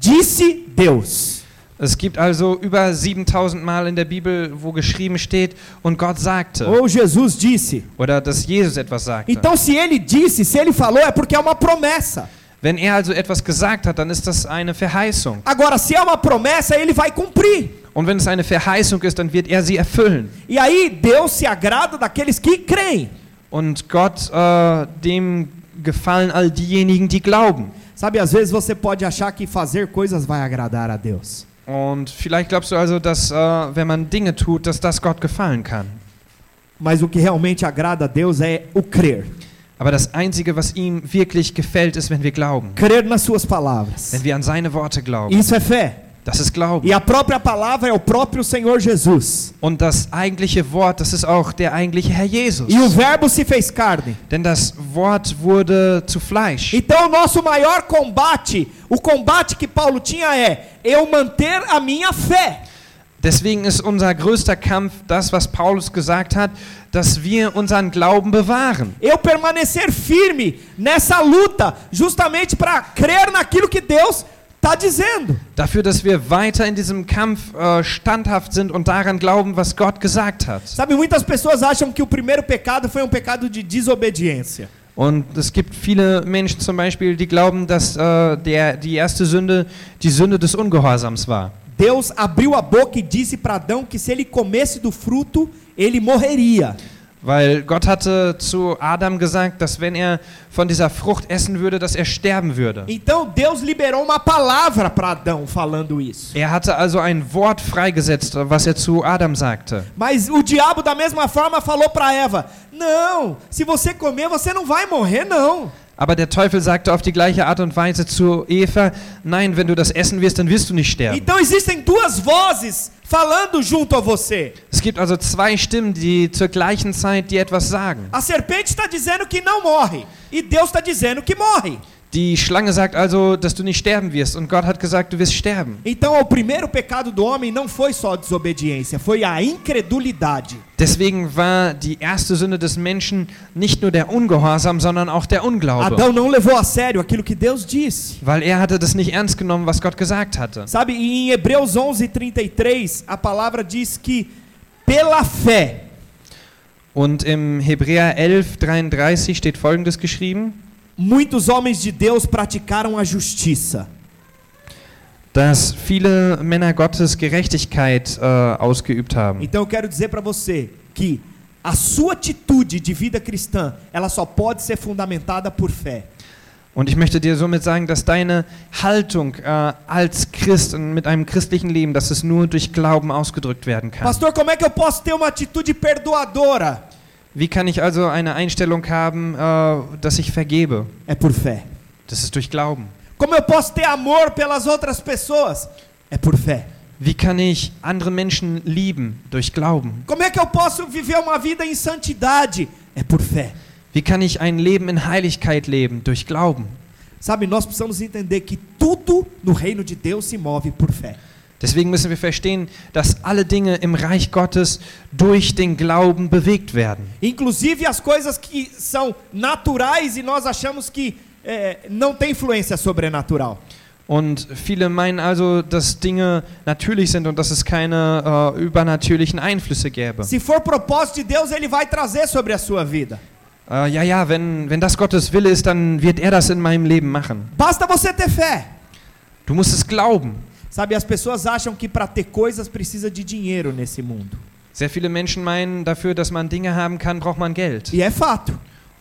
disse Deus. Es gibt also über 7000 Mal in der Bibel, wo geschrieben steht, und Gott sagte. Ou Jesus disse. Oder dass Jesus etwas sagte. Então se ele disse, se ele falou, é porque é uma promessa. Wenn er also etwas gesagt hat, dann ist das eine Verheißung. Agora, se é uma promessa, ele vai cumprir. Und wenn es eine Verheißung ist, dann wird er sie erfüllen. E aí Deus se agrada daqueles que creem. Und Gott, äh, dem gefallen all diejenigen, die glauben. Sabe, às vezes você pode achar que fazer coisas vai agradar a Deus. Und vielleicht glaubst du also, dass äh, wenn man Dinge tut, dass das Gott gefallen kann. Mas o que realmente agrada a Deus é o crer. Aber das Einzige, was ihm wirklich gefällt, ist, wenn wir glauben. Crer nas suas palavras. Wenn wir an seine Worte glauben. Isso é fé. Das ist Glauben. E a própria palavra é o próprio Senhor Jesus. Und das eigentliche Wort, das ist auch der eigentliche Herr Jesus. E o Verbo se fez carne. Denn das Wort wurde zu Fleisch. Então o nosso maior combate, o combate que Paulo tinha é eu manter a minha fé. Deswegen ist unser größter Kampf das, was Paulus gesagt hat, dass wir unseren Glauben bewahren. Eu permanecer firme nessa luta, justamente para crer naquilo que Deus está dizendo. Dafür, dass wir weiter in diesem Kampf äh, standhaft sind und daran glauben, was Gott gesagt hat. Sabe, muitas pessoas acham que o primeiro pecado foi um pecado de desobediência. Und es gibt viele Menschen zum Beispiel, die glauben, dass äh, der, die erste Sünde die Sünde des Ungehorsams war. Deus abriu a boca e disse para Adão que se ele comesse do fruto, ele morreria. Weil Gott hatte zu Adam gesagt, dass wenn er von dieser Frucht essen würde, dass er sterben würde. Então Deus liberou uma palavra para Adão falando isso. Er hatte also ein Wort freigesetzt, was er zu Adam sagte. Mas o diabo da mesma forma falou para Eva: "Não, se você comer, você não vai morrer não". Aber der Teufel sagte auf die gleiche Art und Weise zu Eva, nein, wenn du das essen wirst, dann wirst du nicht sterben. Então existem duas vozes falando junto a você. Es gibt also zwei Stimmen, die zur gleichen Zeit dir etwas sagen. A serpente está dizendo que não morre e Deus está dizendo que morre. Die Schlange sagt also, dass du nicht sterben wirst und Gott hat gesagt, du wirst sterben. Então o primeiro pecado do homem não foi só a desobediência, foi a incredulidade. Deswegen war die erste Sünde des Menschen nicht nur der Ungehorsam, sondern auch der Unglaube. Adão não levou a sério aquilo que Deus disse. Weil er hatte das nicht ernst genommen, was Gott gesagt hatte. Sabe, e em Hebreus 11:33, a palavra diz que pela fé Und im Hebräer 11, 33 steht folgendes geschrieben, muitos homens de Deus praticaram a justiça. dass viele Männer Gottes Gerechtigkeit äh, ausgeübt haben. Então eu quero dizer para você que a sua atitude de vida cristã, ela só pode ser fundamentada por fé. Und ich möchte dir somit sagen, dass deine Haltung äh, als Christ und mit einem christlichen Leben, dass es nur durch Glauben ausgedrückt werden kann. Pastor, como é que eu posso ter uma atitude perdoadora? Wie kann ich also eine Einstellung haben, äh, dass ich vergebe? É por fé. Das ist durch Glauben. Como eu posso ter amor pelas outras pessoas? É por fé. Wie kann ich andere Menschen lieben? Durch Glauben. Como é que eu posso viver uma vida em santidade? É por fé. Wie kann ich ein Leben in Heiligkeit leben? Durch Glauben. Sabe, nós precisamos entender que tudo no reino de Deus se move por fé. Deswegen müssen wir verstehen, dass alle Dinge im Reich Gottes durch den Glauben bewegt werden. Inclusive as coisas que são naturais e nós achamos que é, não tem influência sobrenatural. Und viele meinen also, dass Dinge natürlich sind und dass es keine äh, übernatürlichen Einflüsse gäbe. Se for propósito de Deus, Ele vai trazer sobre a sua vida. Äh, ja, ja, wenn, wenn das Gottes Wille ist, dann wird er das in meinem Leben machen. Basta você ter fé. Du musst es glauben. Sabe, as pessoas acham que para ter coisas precisa de dinheiro nesse mundo. Sehr viele Menschen meinen, dafür, dass man Dinge haben kann, braucht man Geld. E é fato.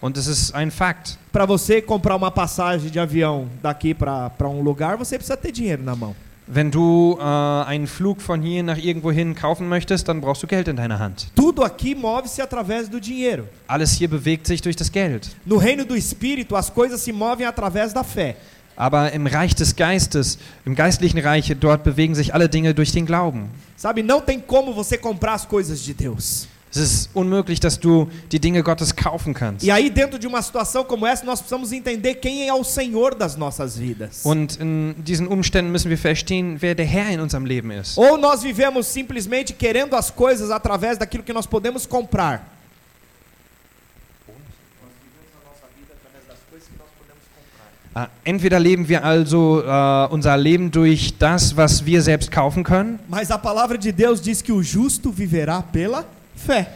Und es ist ein Fakt. Para você comprar uma passagem de avião daqui para um lugar, você precisa ter dinheiro na mão. Wenn du äh, einen Flug von hier nach irgendwohin kaufen möchtest, dann brauchst du Geld in deiner Hand. Tudo aqui move-se através do dinheiro. Alles hier bewegt sich durch das Geld. No reino do Espírito, as coisas se movem através da fé. Aber im Reich des Geistes, im geistlichen Reich, dort bewegen sich alle Dinge durch den Glauben. Sabe, não tem como você comprar as coisas de Deus. Es ist unmöglich, dass du die Dinge Gottes kaufen kannst. E aí, dentro de uma situação como essa, nós precisamos entender quem é o Senhor das nossas vidas. Und in diesen Umständen müssen wir verstehen, wer der Herr in unserem Leben ist. Ou nós vivemos simplesmente querendo as coisas através daquilo que nós podemos comprar. Entweder leben wir also äh, unser Leben durch das, was wir selbst kaufen können, Mas a palavra de Deus diz que o justo viverá pela fé.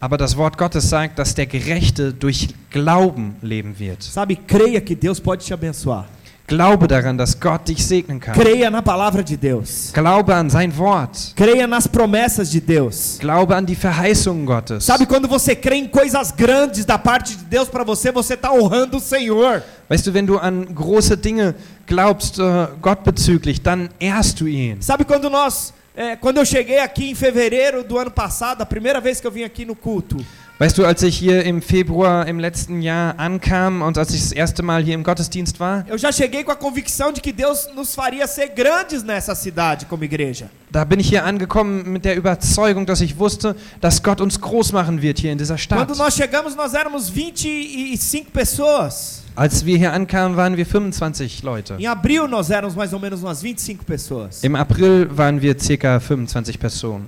aber das Wort Gottes sagt, dass der Gerechte durch Glauben leben wird. Sabe, creia que Deus pode te abençoar. Glaube daran, dass Gott dich segnen kann. Creia na palavra de Deus. Glaube an sein Wort. Creia nas promessas de Deus. Glaube an die Verheißungen Gottes. Sabe quando você crê em coisas grandes da parte de Deus para você, você está honrando o Senhor. Weißt du, wenn du an große Dinge glaubst, äh, Gott bezüglich, dann ehrst du ihn. Sabe quando nós, é, quando eu cheguei aqui em fevereiro do ano passado, a primeira vez que eu vim aqui no culto, Weißt du, als ich hier im Februar im letzten Jahr ankam und als ich das erste Mal hier im Gottesdienst war, eu já cheguei com a convicção de que Deus nos faria ser grandes nessa cidade como igreja. da bin ich hier angekommen mit der Überzeugung, dass ich wusste, dass Gott uns groß machen wird hier in dieser Stadt. Quando nós chegamos, nós éramos 25 pessoas. Als wir hier ankamen, waren wir 25 Leute. Em abril nós éramos mais ou menos umas 25 pessoas. Im April waren wir circa 25 Personen.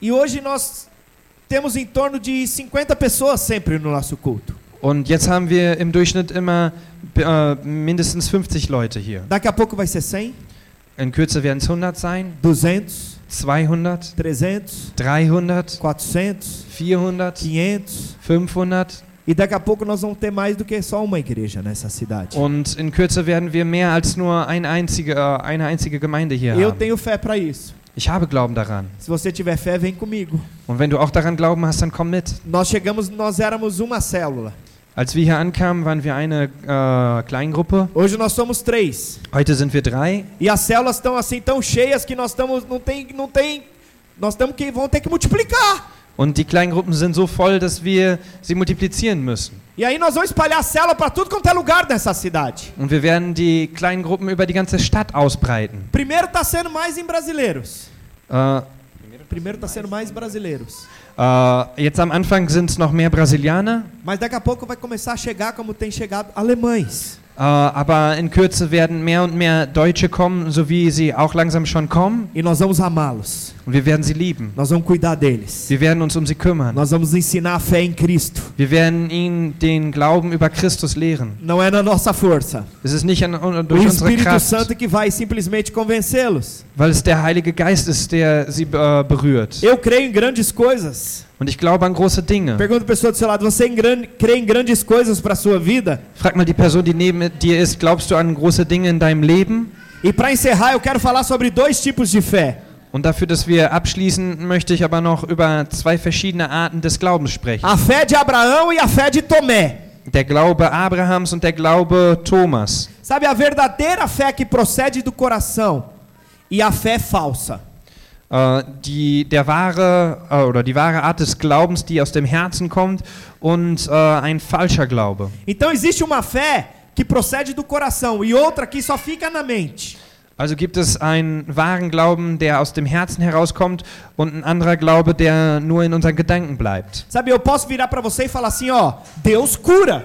E hoje nós temos em torno de 50 pessoas sempre no nosso culto. Und jetzt haben wir im Durchschnitt immer äh, mindestens 50 Leute hier. Daqui a pouco vai ser 100, In Kürze werden es 100 sein, 200, 200, 300, 300, 400, 400, 500. 500 E daqui a pouco nós vamos ter mais do que só uma igreja nessa cidade. und in Kürze werden wir mehr als nur eine einzige, äh, eine einzige Gemeinde hier Eu haben. tenho fé para isso. Ich habe Glauben daran. Se você tiver fé, vem comigo. Und wenn du auch daran Glauben hast, dann komm mit. Nós chegamos, nós éramos uma célula. Als wir hier ankamen, waren wir eine äh, Kleingruppe. Hoje nós somos três. Heute sind wir drei. E as células estão assim tão cheias que nós estamos não tem não tem nós estamos que vão ter que multiplicar. Und die Kleingruppen sind so voll, dass wir sie multiplizieren müssen. E aí nós vamos espalhar a célula para tudo quanto é lugar dessa cidade. Und wir werden die kleinen Gruppen über die ganze Stadt ausbreiten. Primeiro está sendo mais em brasileiros. Äh, Primeiro está sendo mais brasileiros. äh, jetzt am Anfang sind es noch mehr Brasilianer, Mas daqui a pouco vai começar a chegar como tem chegado alemães. äh, aber in Kürze werden mehr und mehr Deutsche kommen, so wie sie auch langsam schon kommen. E nós vamos amá-los. Und wir werden sie lieben. Nós vamos cuidar deles. Wir werden uns um sie kümmern. Nós vamos ensinar a fé em Cristo. Wir werden ihnen den Glauben über Christus lehren. Não é na nossa força. Es ist nicht an, O durch unsere Espírito Kraft, Santo que vai simplesmente convencê-los. weil es der Heilige Geist ist, der sie äh, berührt. Eu creio em grandes coisas. Und ich glaube an große Dinge. Pergunta a pessoa do seu lado: você em gran- crê em grandes coisas para sua vida? Frag mal die Person, die neben dir ist, glaubst du an große Dinge in deinem Leben? E para encerrar, eu quero falar sobre dois tipos de fé. Und dafür, dass wir abschließen, möchte ich aber noch über zwei verschiedene Arten des Glaubens sprechen. A fé de Abraão e a fé de Tomé. Der Glaube Abrahams und der Glaube Thomas. Sabe, a verdadeira fé que procede do coração e a fé falsa. Äh, die, der wahre, äh, oder die wahre Art des Glaubens, die aus dem Herzen kommt und äh, ein falscher Glaube. Então existe uma fé que procede do coração e outra que só fica na mente. Also gibt es einen wahren Glauben, der aus dem Herzen herauskommt und ein anderer Glaube, der nur in unseren Gedanken bleibt. Sabe, eu posso virar para você e falar assim, ó, Deus cura.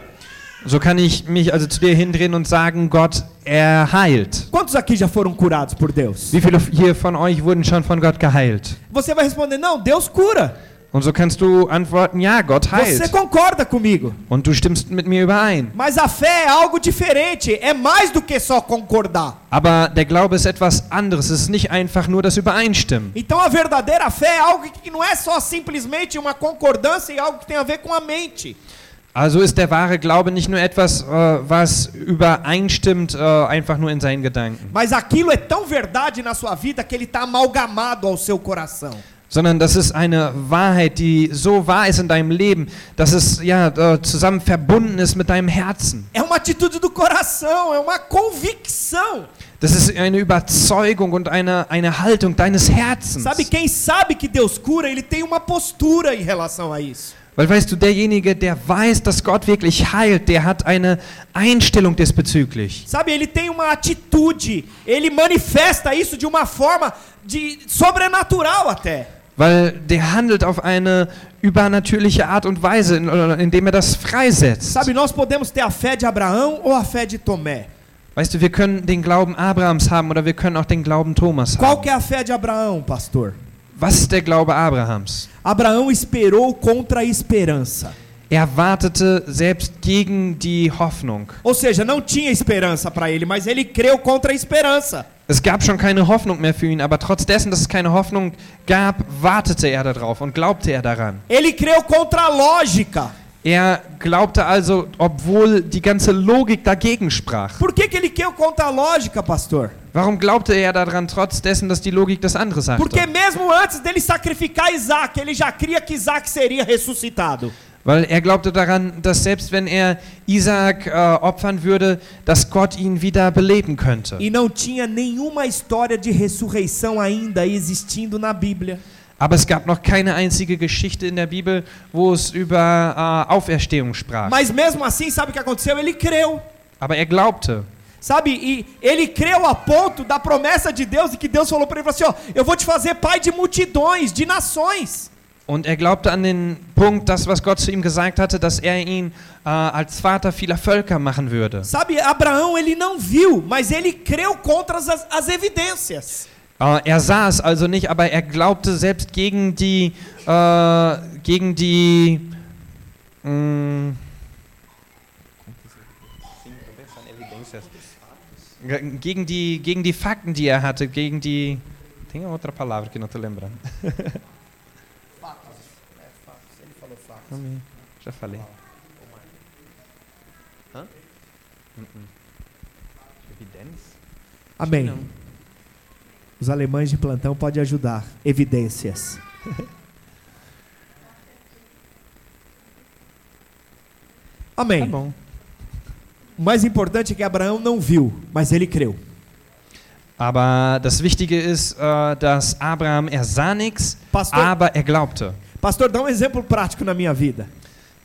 So kann ich mich also zu dir hindrehen und sagen, Gott, er heilt. Quantos aqui já foram curados por Deus? Wie viele hier von euch wurden schon von Gott geheilt? Você vai responder, não, Deus cura. Und so kannst du antworten, ja, Gott Você heilt. concorda comigo. Und du stimmst mit mir überein. Mas a fé é algo diferente, é mais do que só concordar. Aber der Glaube ist etwas anderes. Es ist nicht einfach nur das Übereinstimmen. Então a verdadeira fé é algo que não é só simplesmente uma concordância e algo que tem a ver com a mente. Also ist der wahre Glaube nicht nur etwas, äh, was übereinstimmt, äh, einfach nur in seinen Gedanken. Mas aquilo é tão verdade na sua vida que ele está amalgamado ao seu coração. Sondern das ist eine Wahrheit, die so wahr ist in deinem Leben, dass es ja äh, zusammen verbunden ist mit deinem Herzen. É uma atitude do coração, é uma convicção. Das ist eine Überzeugung und eine, eine Haltung deines Herzens. Sabe, quem sabe que Deus cura, ele tem uma postura em relação a isso. Weil weißt du, derjenige, der weiß, dass Gott wirklich heilt, der hat eine Einstellung diesbezüglich. Sabe, ele tem uma atitude, ele manifesta isso de uma forma de sobrenatural até. Weil der handelt auf eine übernatürliche Art und Weise, indem er das freisetzt. Sabe, nós podemos ter a fé de Abraão ou a fé de Tomé. Weißt du, wir können den Glauben Abrahams haben oder wir können auch den Glauben Thomas Qual haben. que é a fé de Abraão, pastor? Was ist der Glaube Abrahams? Abraão esperou contra a esperança. Er wartete selbst gegen die Hoffnung. Ou seja, não tinha esperança para ele, mas ele creu contra a esperança. Es gab schon keine Hoffnung mehr für ihn, aber trotz dessen, dass es keine Hoffnung gab, wartete er darauf und glaubte er daran. Ele creu contra a lógica. Er glaubte also, obwohl die ganze Logik dagegen sprach. Por que, que ele creu contra a lógica, pastor? Warum glaubte er daran, trotz dessen, dass die Logik das andere sagte? Porque mesmo antes dele sacrificar Isaac, ele já cria que Isaac seria ressuscitado. Weil er glaubte daran, dass selbst wenn er Isaak äh, opfern würde, dass Gott ihn wieder beleben könnte. E não tinha nenhuma história de ressurreição ainda existindo na Bíblia. Aber es gab noch keine einzige Geschichte in der Bibel, wo es über äh, Auferstehung sprach. Mas mesmo assim, sabe o que aconteceu? Ele creu. Aber er glaubte. Sabe, e ele creu a ponto da promessa de Deus e que Deus falou para ele, assim, ó, eu vou te fazer pai de multidões, de nações. Und er glaubte an den Punkt, das, was Gott zu ihm gesagt hatte, dass er ihn äh, als Vater vieler Völker machen würde. Sabe, Abraão ele não viu, mas ele creu contra as, as evidências. Äh, er sah es also nicht, aber er glaubte selbst gegen die, äh, gegen die, mh, gegen die, gegen die Fakten, die er hatte, gegen die, tem outra palavra que não tô lembrando. Amém. Já falei. Hã? Uh-uh. Evidência? Amém. Não. Os alemães de plantão podem ajudar. Evidências. Amém. Tá bom. O mais importante é que Abraão não viu, mas ele creu. Aber das Wichtige ist, äh, dass Abraham, er sah nichts, aber er glaubte. Pastor, dá um exemplo prático na minha vida.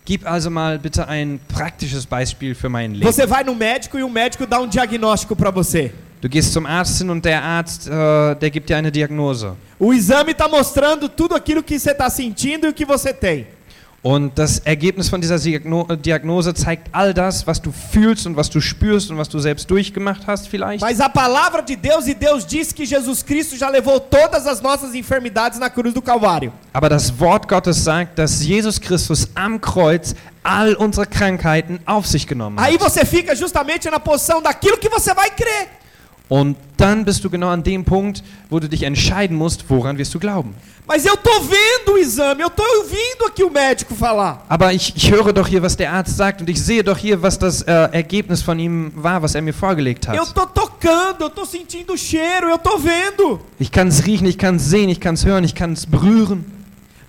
Gib also mal bitte ein praktisches Beispiel für mein Leben. Você vai no médico e o médico dá um diagnóstico para você. Du gehst zum Arzt hin und der Arzt, äh, der gibt dir eine Diagnose. O exame está mostrando tudo aquilo que você está sentindo e o que você tem. Und das Ergebnis von dieser Diagno Diagnose zeigt all das, was du fühlst und was du spürst und was du selbst durchgemacht hast vielleicht. Mas a palavra de Deus e Deus diz que Jesus Cristo já levou todas as nossas enfermidades na cruz do Calvário. Aber das Wort Gottes sagt, dass Jesus Christus am Kreuz all unsere Krankheiten auf sich genommen Aí hat. você fica justamente na posição daquilo que você vai crer. Und dann bist du genau an dem Punkt, wo du dich entscheiden musst, woran wirst du glauben. Mas eu tô vendo o exame, eu tô ouvindo aqui o médico falar. Aber ich, ich höre doch hier, was der Arzt sagt und ich sehe doch hier, was das äh, Ergebnis von ihm war, was er mir vorgelegt Eu hat. tô tocando, eu tô sentindo o cheiro, eu tô vendo. Ich kann es riechen, ich kann es sehen, ich kann es hören, ich kann es berühren.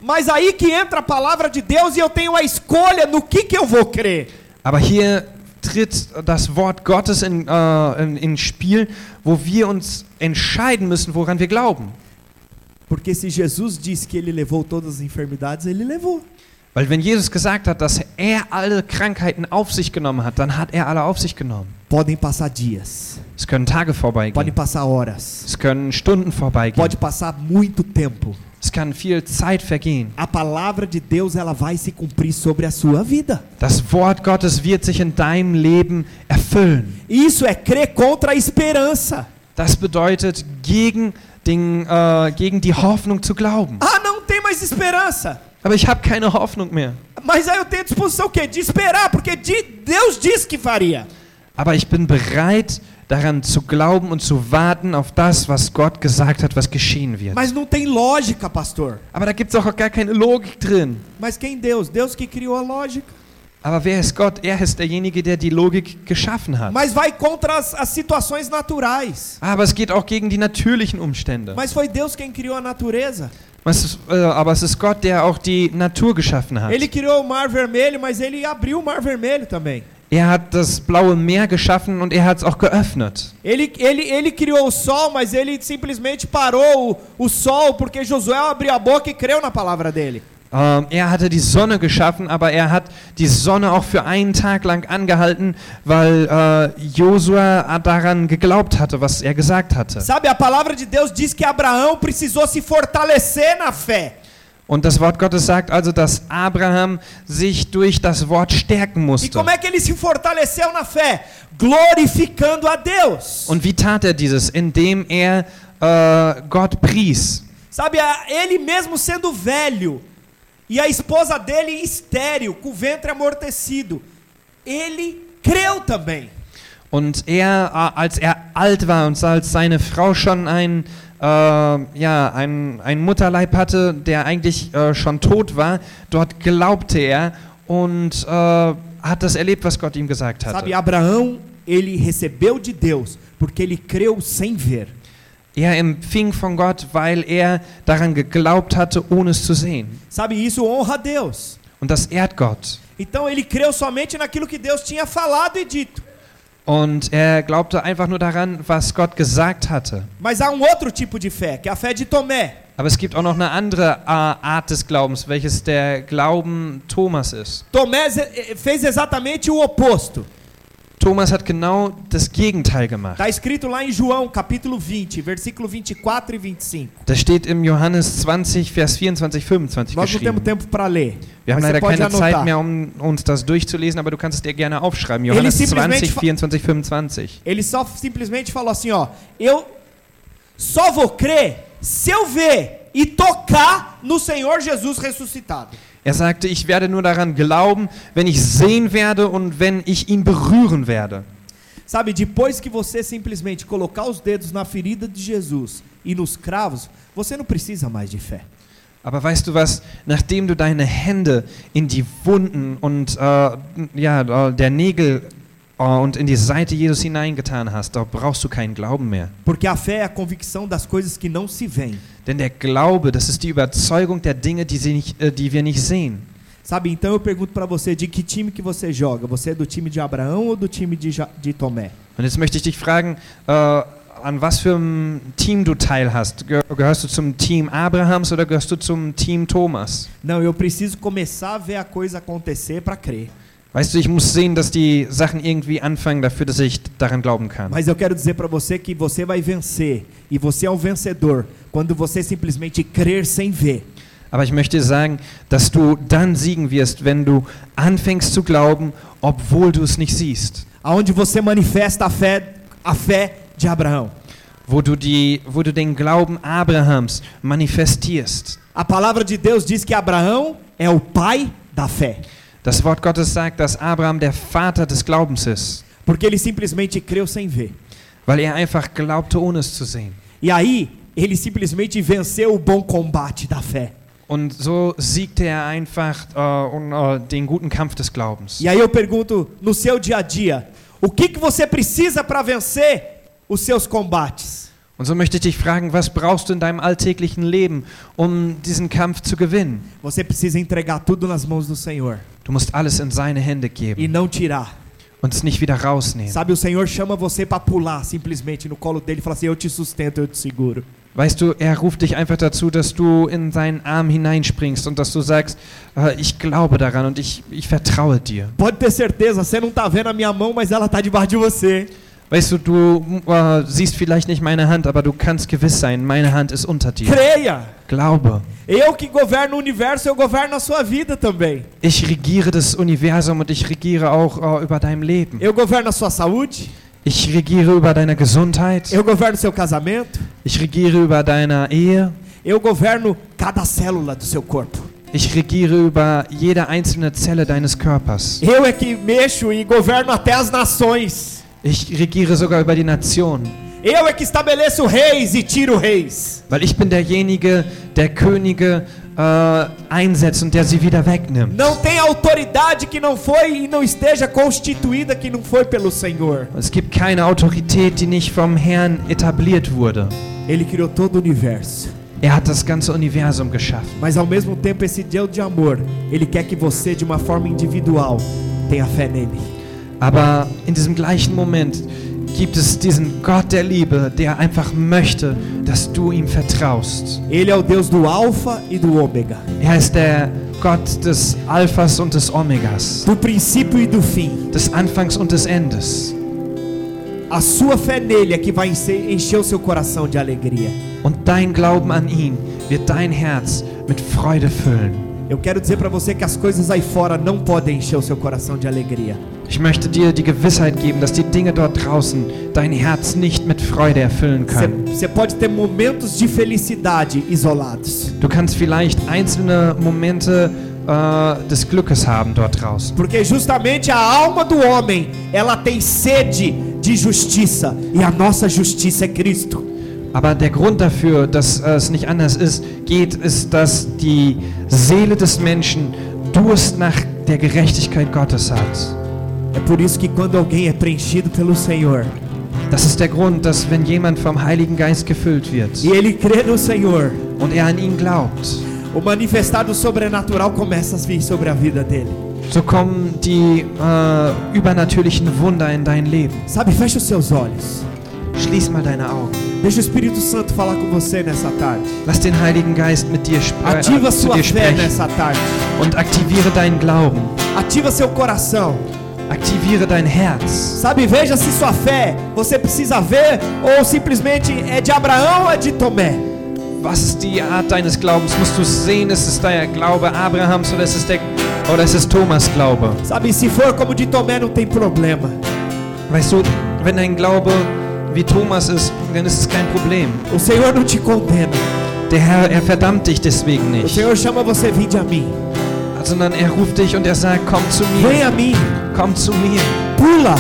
Mas aí que entra a palavra de Deus e eu tenho a escolha no que que eu vou crer. Aber hier tritt das Wort Gottes in, äh, in, ins Spiel, wo wir uns entscheiden müssen, woran wir glauben. Porque se Jesus disse que ele levou todas as enfermidades, ele levou. Weil wenn Jesus gesagt hat, dass er alle Krankheiten auf sich genommen hat, dann hat er alle auf sich genommen. Podem passar dias, Es können Tage podem vorbeigehen. passar horas, Es können Stunden vorbeigehen. pode passar muito tempo. Es kann viel Zeit vergehen. A palavra de Deus ela vai se cumprir sobre a sua vida. Das Wort Gottes wird sich in deinem Leben erfüllen. Isso é crer contra a esperança. Das bedeutet, gegen, den, äh, gegen die Hoffnung zu glauben. Ah, não tem mais esperança. Aber ich habe keine Hoffnung mehr. Mas aí eu tenho disposição o quê? De esperar, porque de- Deus disse que faria. Aber ich bin bereit, daran zu glauben und zu warten auf das, was Gott gesagt hat, was geschehen wird. Mas não tem lógica, pastor. Aber da gibt es auch gar keine Logik drin. Mas quem Deus? Deus que criou a lógica. Aber wer ist Gott? Er ist derjenige, der die Logik geschaffen hat. Mas vai contra as, as situações naturais. Aber es geht auch gegen die natürlichen Umstände. Mas foi Deus quem criou a natureza. Ist, äh, aber es ist Gott, der auch die Natur geschaffen hat. Ele criou o mar vermelho, mas ele abriu o mar vermelho também. Er hat das blaue Meer geschaffen und er hat es auch geöffnet. Ele, ele, ele criou o sol, mas ele simplesmente parou o, o sol porque Josué abriu a boca e creu na palavra dele. Ähm, er hatte die Sonne geschaffen, aber er hat die Sonne auch für einen Tag lang angehalten, weil äh, Josua daran geglaubt hatte, was er gesagt hatte. Sabe, a palavra de Deus diz que Abraão precisou se fortalecer na fé. Und das Wort Gottes sagt also, dass Abraham sich durch das Wort stärken E musste. como é que ele se fortaleceu na fé? Glorificando a Deus. Und wie tat er dieses? Indem er äh, Gott pries. Sabe, ele mesmo sendo velho e a esposa dele estéril, com o ventre amortecido, ele creu também. Und er, äh, als er alt war und als seine Frau schon ein, äh, ja, ein, ein Mutterleib hatte, der eigentlich äh, schon tot war, dort glaubte er und äh, hat das erlebt, was Gott ihm gesagt Sabe, hatte. Abraão, ele recebeu de Deus porque ele creu sem ver. Er empfing von Gott, weil er daran geglaubt hatte, ohne es zu sehen. Sabe, isso honra a Deus. Und das ehrt Gott. Então ele creu somente naquilo que Deus tinha falado e dito. Und er glaubte einfach nur daran, was Gott gesagt hatte. Mas há um outro tipo de fé, que é a fé de Tomé. Aber es gibt auch noch eine andere Art des Glaubens, welches der Glauben Thomas ist. Tomé eh, fez exatamente o oposto. Thomas hat genau das Gegenteil gemacht. Está escrito lá em João, capítulo 20, versículo 24 e 25. Das steht im Johannes 20, Vers 24, 25 Nós não temos geschrieben. tempo para ler. Wir haben leider keine Zeit anotar. mehr, um uns das durchzulesen, aber du kannst es dir gerne aufschreiben. Johannes simplesmente 20, fa- 24, 25. Ele só simplesmente falou assim, ó, eu só vou crer se eu ver e tocar no Senhor Jesus ressuscitado. Er sagte, ich werde nur daran glauben, wenn ich sehen werde und wenn ich ihn berühren werde. Sabe, depois que você simplesmente colocar os dedos na ferida de Jesus e nos cravos, você não precisa mais de fé. Aber weißt du was, nachdem du deine Hände in die Wunden und äh, ja, äh, der Nägel äh, und in die Seite Jesus hineingetan hast, da brauchst du keinen Glauben mehr. Porque a fé é a convicção das coisas que não se veem. Denn der Glaube, das ist die Überzeugung der Dinge, die, nicht, äh, die wir nicht sehen. Sabe, então eu pergunto para você, de que time que você joga? Você é do time de Abraão ou do time de, Ja- de Tomé? Und jetzt möchte ich dich fragen, äh, an was für einem Team du teilhast. Geh- Gehörst du zum Team Abrahams oder gehörst du zum Team Thomas? Não, eu preciso começar a ver a coisa acontecer para crer. Weißt du, ich muss sehen, dass die Sachen irgendwie anfangen dafür, dass ich daran glauben kann. Mas eu quero dizer para você que você vai vencer e você é um vencedor quando você simplesmente crer sem ver. Aber ich möchte sagen, dass du dann siegen wirst, wenn du anfängst zu glauben, obwohl du es nicht siehst. Aonde você manifesta a fé, a fé de Abraão. Wo du, die, wo du den Glauben Abrahams manifestierst. A palavra de Deus diz que Abraão é o pai da fé, Das Wort Gottes sagt, dass Abraham der Vater des Glaubens ist, porque ele simplesmente creu sem ver. weil er einfach glaubte, ohne es zu sehen. E aí, ele simplesmente venceu o bom combate da fé. Und so siegte er einfach äh, und, äh, den guten Kampf des Glaubens. E aí eu pergunto, no seu dia a dia, o que, que você precisa para vencer os seus combates? Und so möchte ich dich fragen, was brauchst du in deinem alltäglichen Leben, um diesen Kampf zu gewinnen? Você precisa entregar tudo nas mãos do Senhor Du musst alles in seine Hände e geben não tirar. und es nicht wieder rausnehmen. Sabe, o Senhor chama você para pular simplesmente no colo dele e fala assim: Eu te sustento, eu te seguro. Weißt du, er ruft dich einfach dazu, dass du in seinen Arm hineinspringst und dass du sagst, äh, ich glaube daran und ich, ich vertraue dir. Pode ter certeza, você não tá vendo a minha mão, mas ela tá debaixo de você. Weißt du, du äh, siehst vielleicht nicht meine Hand, aber du kannst gewiss sein, meine Hand ist unter dir. Creia! Glaube. Eu que governo o universo, eu governo a sua vida também. Ich regiere das Universum und ich regiere auch äh, über dein Leben. Eu governo a sua saúde, Ich regiere über deine Gesundheit. eu governo seu casamento, Ich regiere über deine Ehe. eu governo cada célula do seu corpo. Ich regiere über jede einzelne Zelle deines Körpers. Eu é que mexo e governo até as nações. Ich regiere sogar über die Nation. Eu é que estabeleço reis e tiro reis. Weil ich bin derjenige, der Könige äh, einsetzt und der sie wieder wegnimmt. Não tem autoridade que não foi e não esteja constituída que não foi pelo Senhor. Es gibt keine Autorität, die nicht vom Herrn etabliert wurde. Ele criou todo o universo. Er hat das ganze Universum geschaffen. Mas ao mesmo tempo, esse Deus de amor, ele quer que você, de uma forma individual, tenha fé nele. Aber in diesem gleichen Moment gibt es diesen Gott der Liebe, der einfach möchte, dass du ihm vertraust. Ele é o Deus do Alfa e do Ômega, Er ist der Gott des Alphas und des Omegas, do princípio e do fim. des Anfangs und des Endes. A sua fé nele é que vai enche- encher o seu coração de alegria. Und dein Glauben an ihn wird dein Herz mit Freude füllen. Eu quero dizer para você que as coisas aí fora não podem encher o seu coração de alegria. Ich möchte dir die Gewissheit geben, dass die Dinge dort draußen dein Herz nicht mit Freude erfüllen können. você pode ter momentos de felicidade isolados, Du kannst vielleicht einzelne Momente äh, des Glückes haben dort draußen. porque justamente a alma do homem, ela tem sede de justiça, e a nossa justiça é Cristo. Aber der Grund dafür, dass äh, es nicht anders ist, geht, ist, dass die Seele des Menschen Durst nach der Gerechtigkeit Gottes hat. É por isso que quando alguém é preenchido pelo Senhor, Das ist der Grund, dass wenn jemand vom Heiligen Geist gefüllt wird e ele crê no Senhor, und er an ihn glaubt, o manifestado sobrenatural começa a vir sobre a vida dele. so kommen die äh, übernatürlichen Wunder in dein Leben. Sabe, feche os seus olhos. Schließ mal deine Augen. Deixa o Espírito Santo falar com você nessa tarde. Lass den Heiligen Geist mit dir Ativa äh, zu sua dir fé sprechen nessa tarde. und aktiviere deinen Glauben. Ativa seu coração. Aktiviere dein Herz. Sabe, veja se sua fé você precisa ver ou simplesmente é de Abraão ou é de Tomé. Was ist die Art deines Glaubens? Musst du sehen, ist es der Glaube Abrahams oder ist es, der, oder ist es Thomas Glaube? Sabe, se for como de Tomé não tem problema. Weißt du, wenn dein Glaube wie Thomas ist, dann ist es kein Problem. O Senhor não te condena. Der Herr, er verdammt dich deswegen O nicht, Senhor chama você, vinde a mim. Sondern er ruft dich und er sagt, komm zu mir, Vem a mim. komm zu mir, Pula.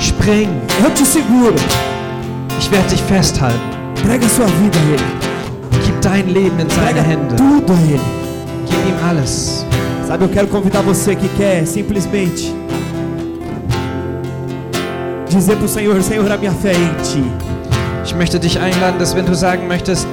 spring, Eu te seguro. ich werde dich festhalten. Entrega sua vida a Ele. Gib dein Leben in seine Entrega Hände, tudo a Ele. gib ihm alles. Sabe, eu quero convidar você que quer simplesmente dizer para o Senhor: Senhor, a minha fé é em Ti. Ich möchte dich einladen, dass wenn du sagen möchtest,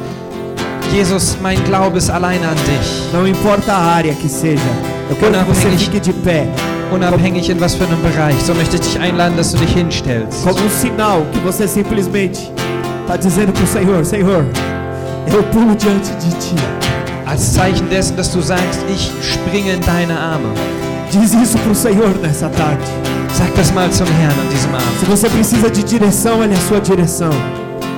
Jesus, mein Glaube ist alleine an dich. Não importa a área que seja. Eu quero que você Unabhängig. fique de pé. Unabhängig in was für einem Bereich, so möchte ich dich einladen, dass du dich hinstellst. Como um sinal que você simplesmente está dizendo para o Senhor: Senhor, eu pulo diante de Ti. Als Zeichen dessen, dass du sagst, ich springe in deine Arme. Diz isso para o Senhor nessa tarde. Sag das mal zum Herrn an diesem Abend. Se você precisa de direção, é a sua direção.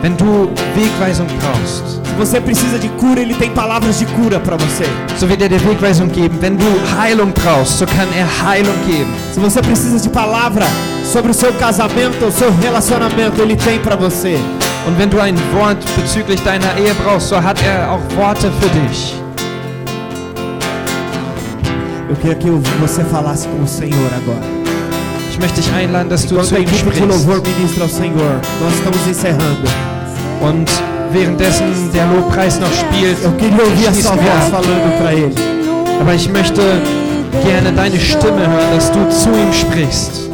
Wenn du Wegweisung brauchst, Se você precisa de cura, Ele tem palavras de cura para você. so wird er dir Wegweisung geben. Wenn du Heilung brauchst, so kann er Heilung geben. Se você precisa de palavra sobre o seu casamento, o seu relacionamento, Ele tem para você. Und wenn du ein Wort bezüglich deiner Ehe brauchst, so hat er auch Worte für dich. Eu queria que você falasse com o Senhor agora. Ich möchte dich einladen, dass du Enquanto zu ihm sprichst. louvor ministra ao Senhor, nós estamos encerrando. Und währenddessen der Lobpreis noch spielt, schließen wir ab. Aber ich möchte gerne deine Stimme hören, dass du zu ihm sprichst.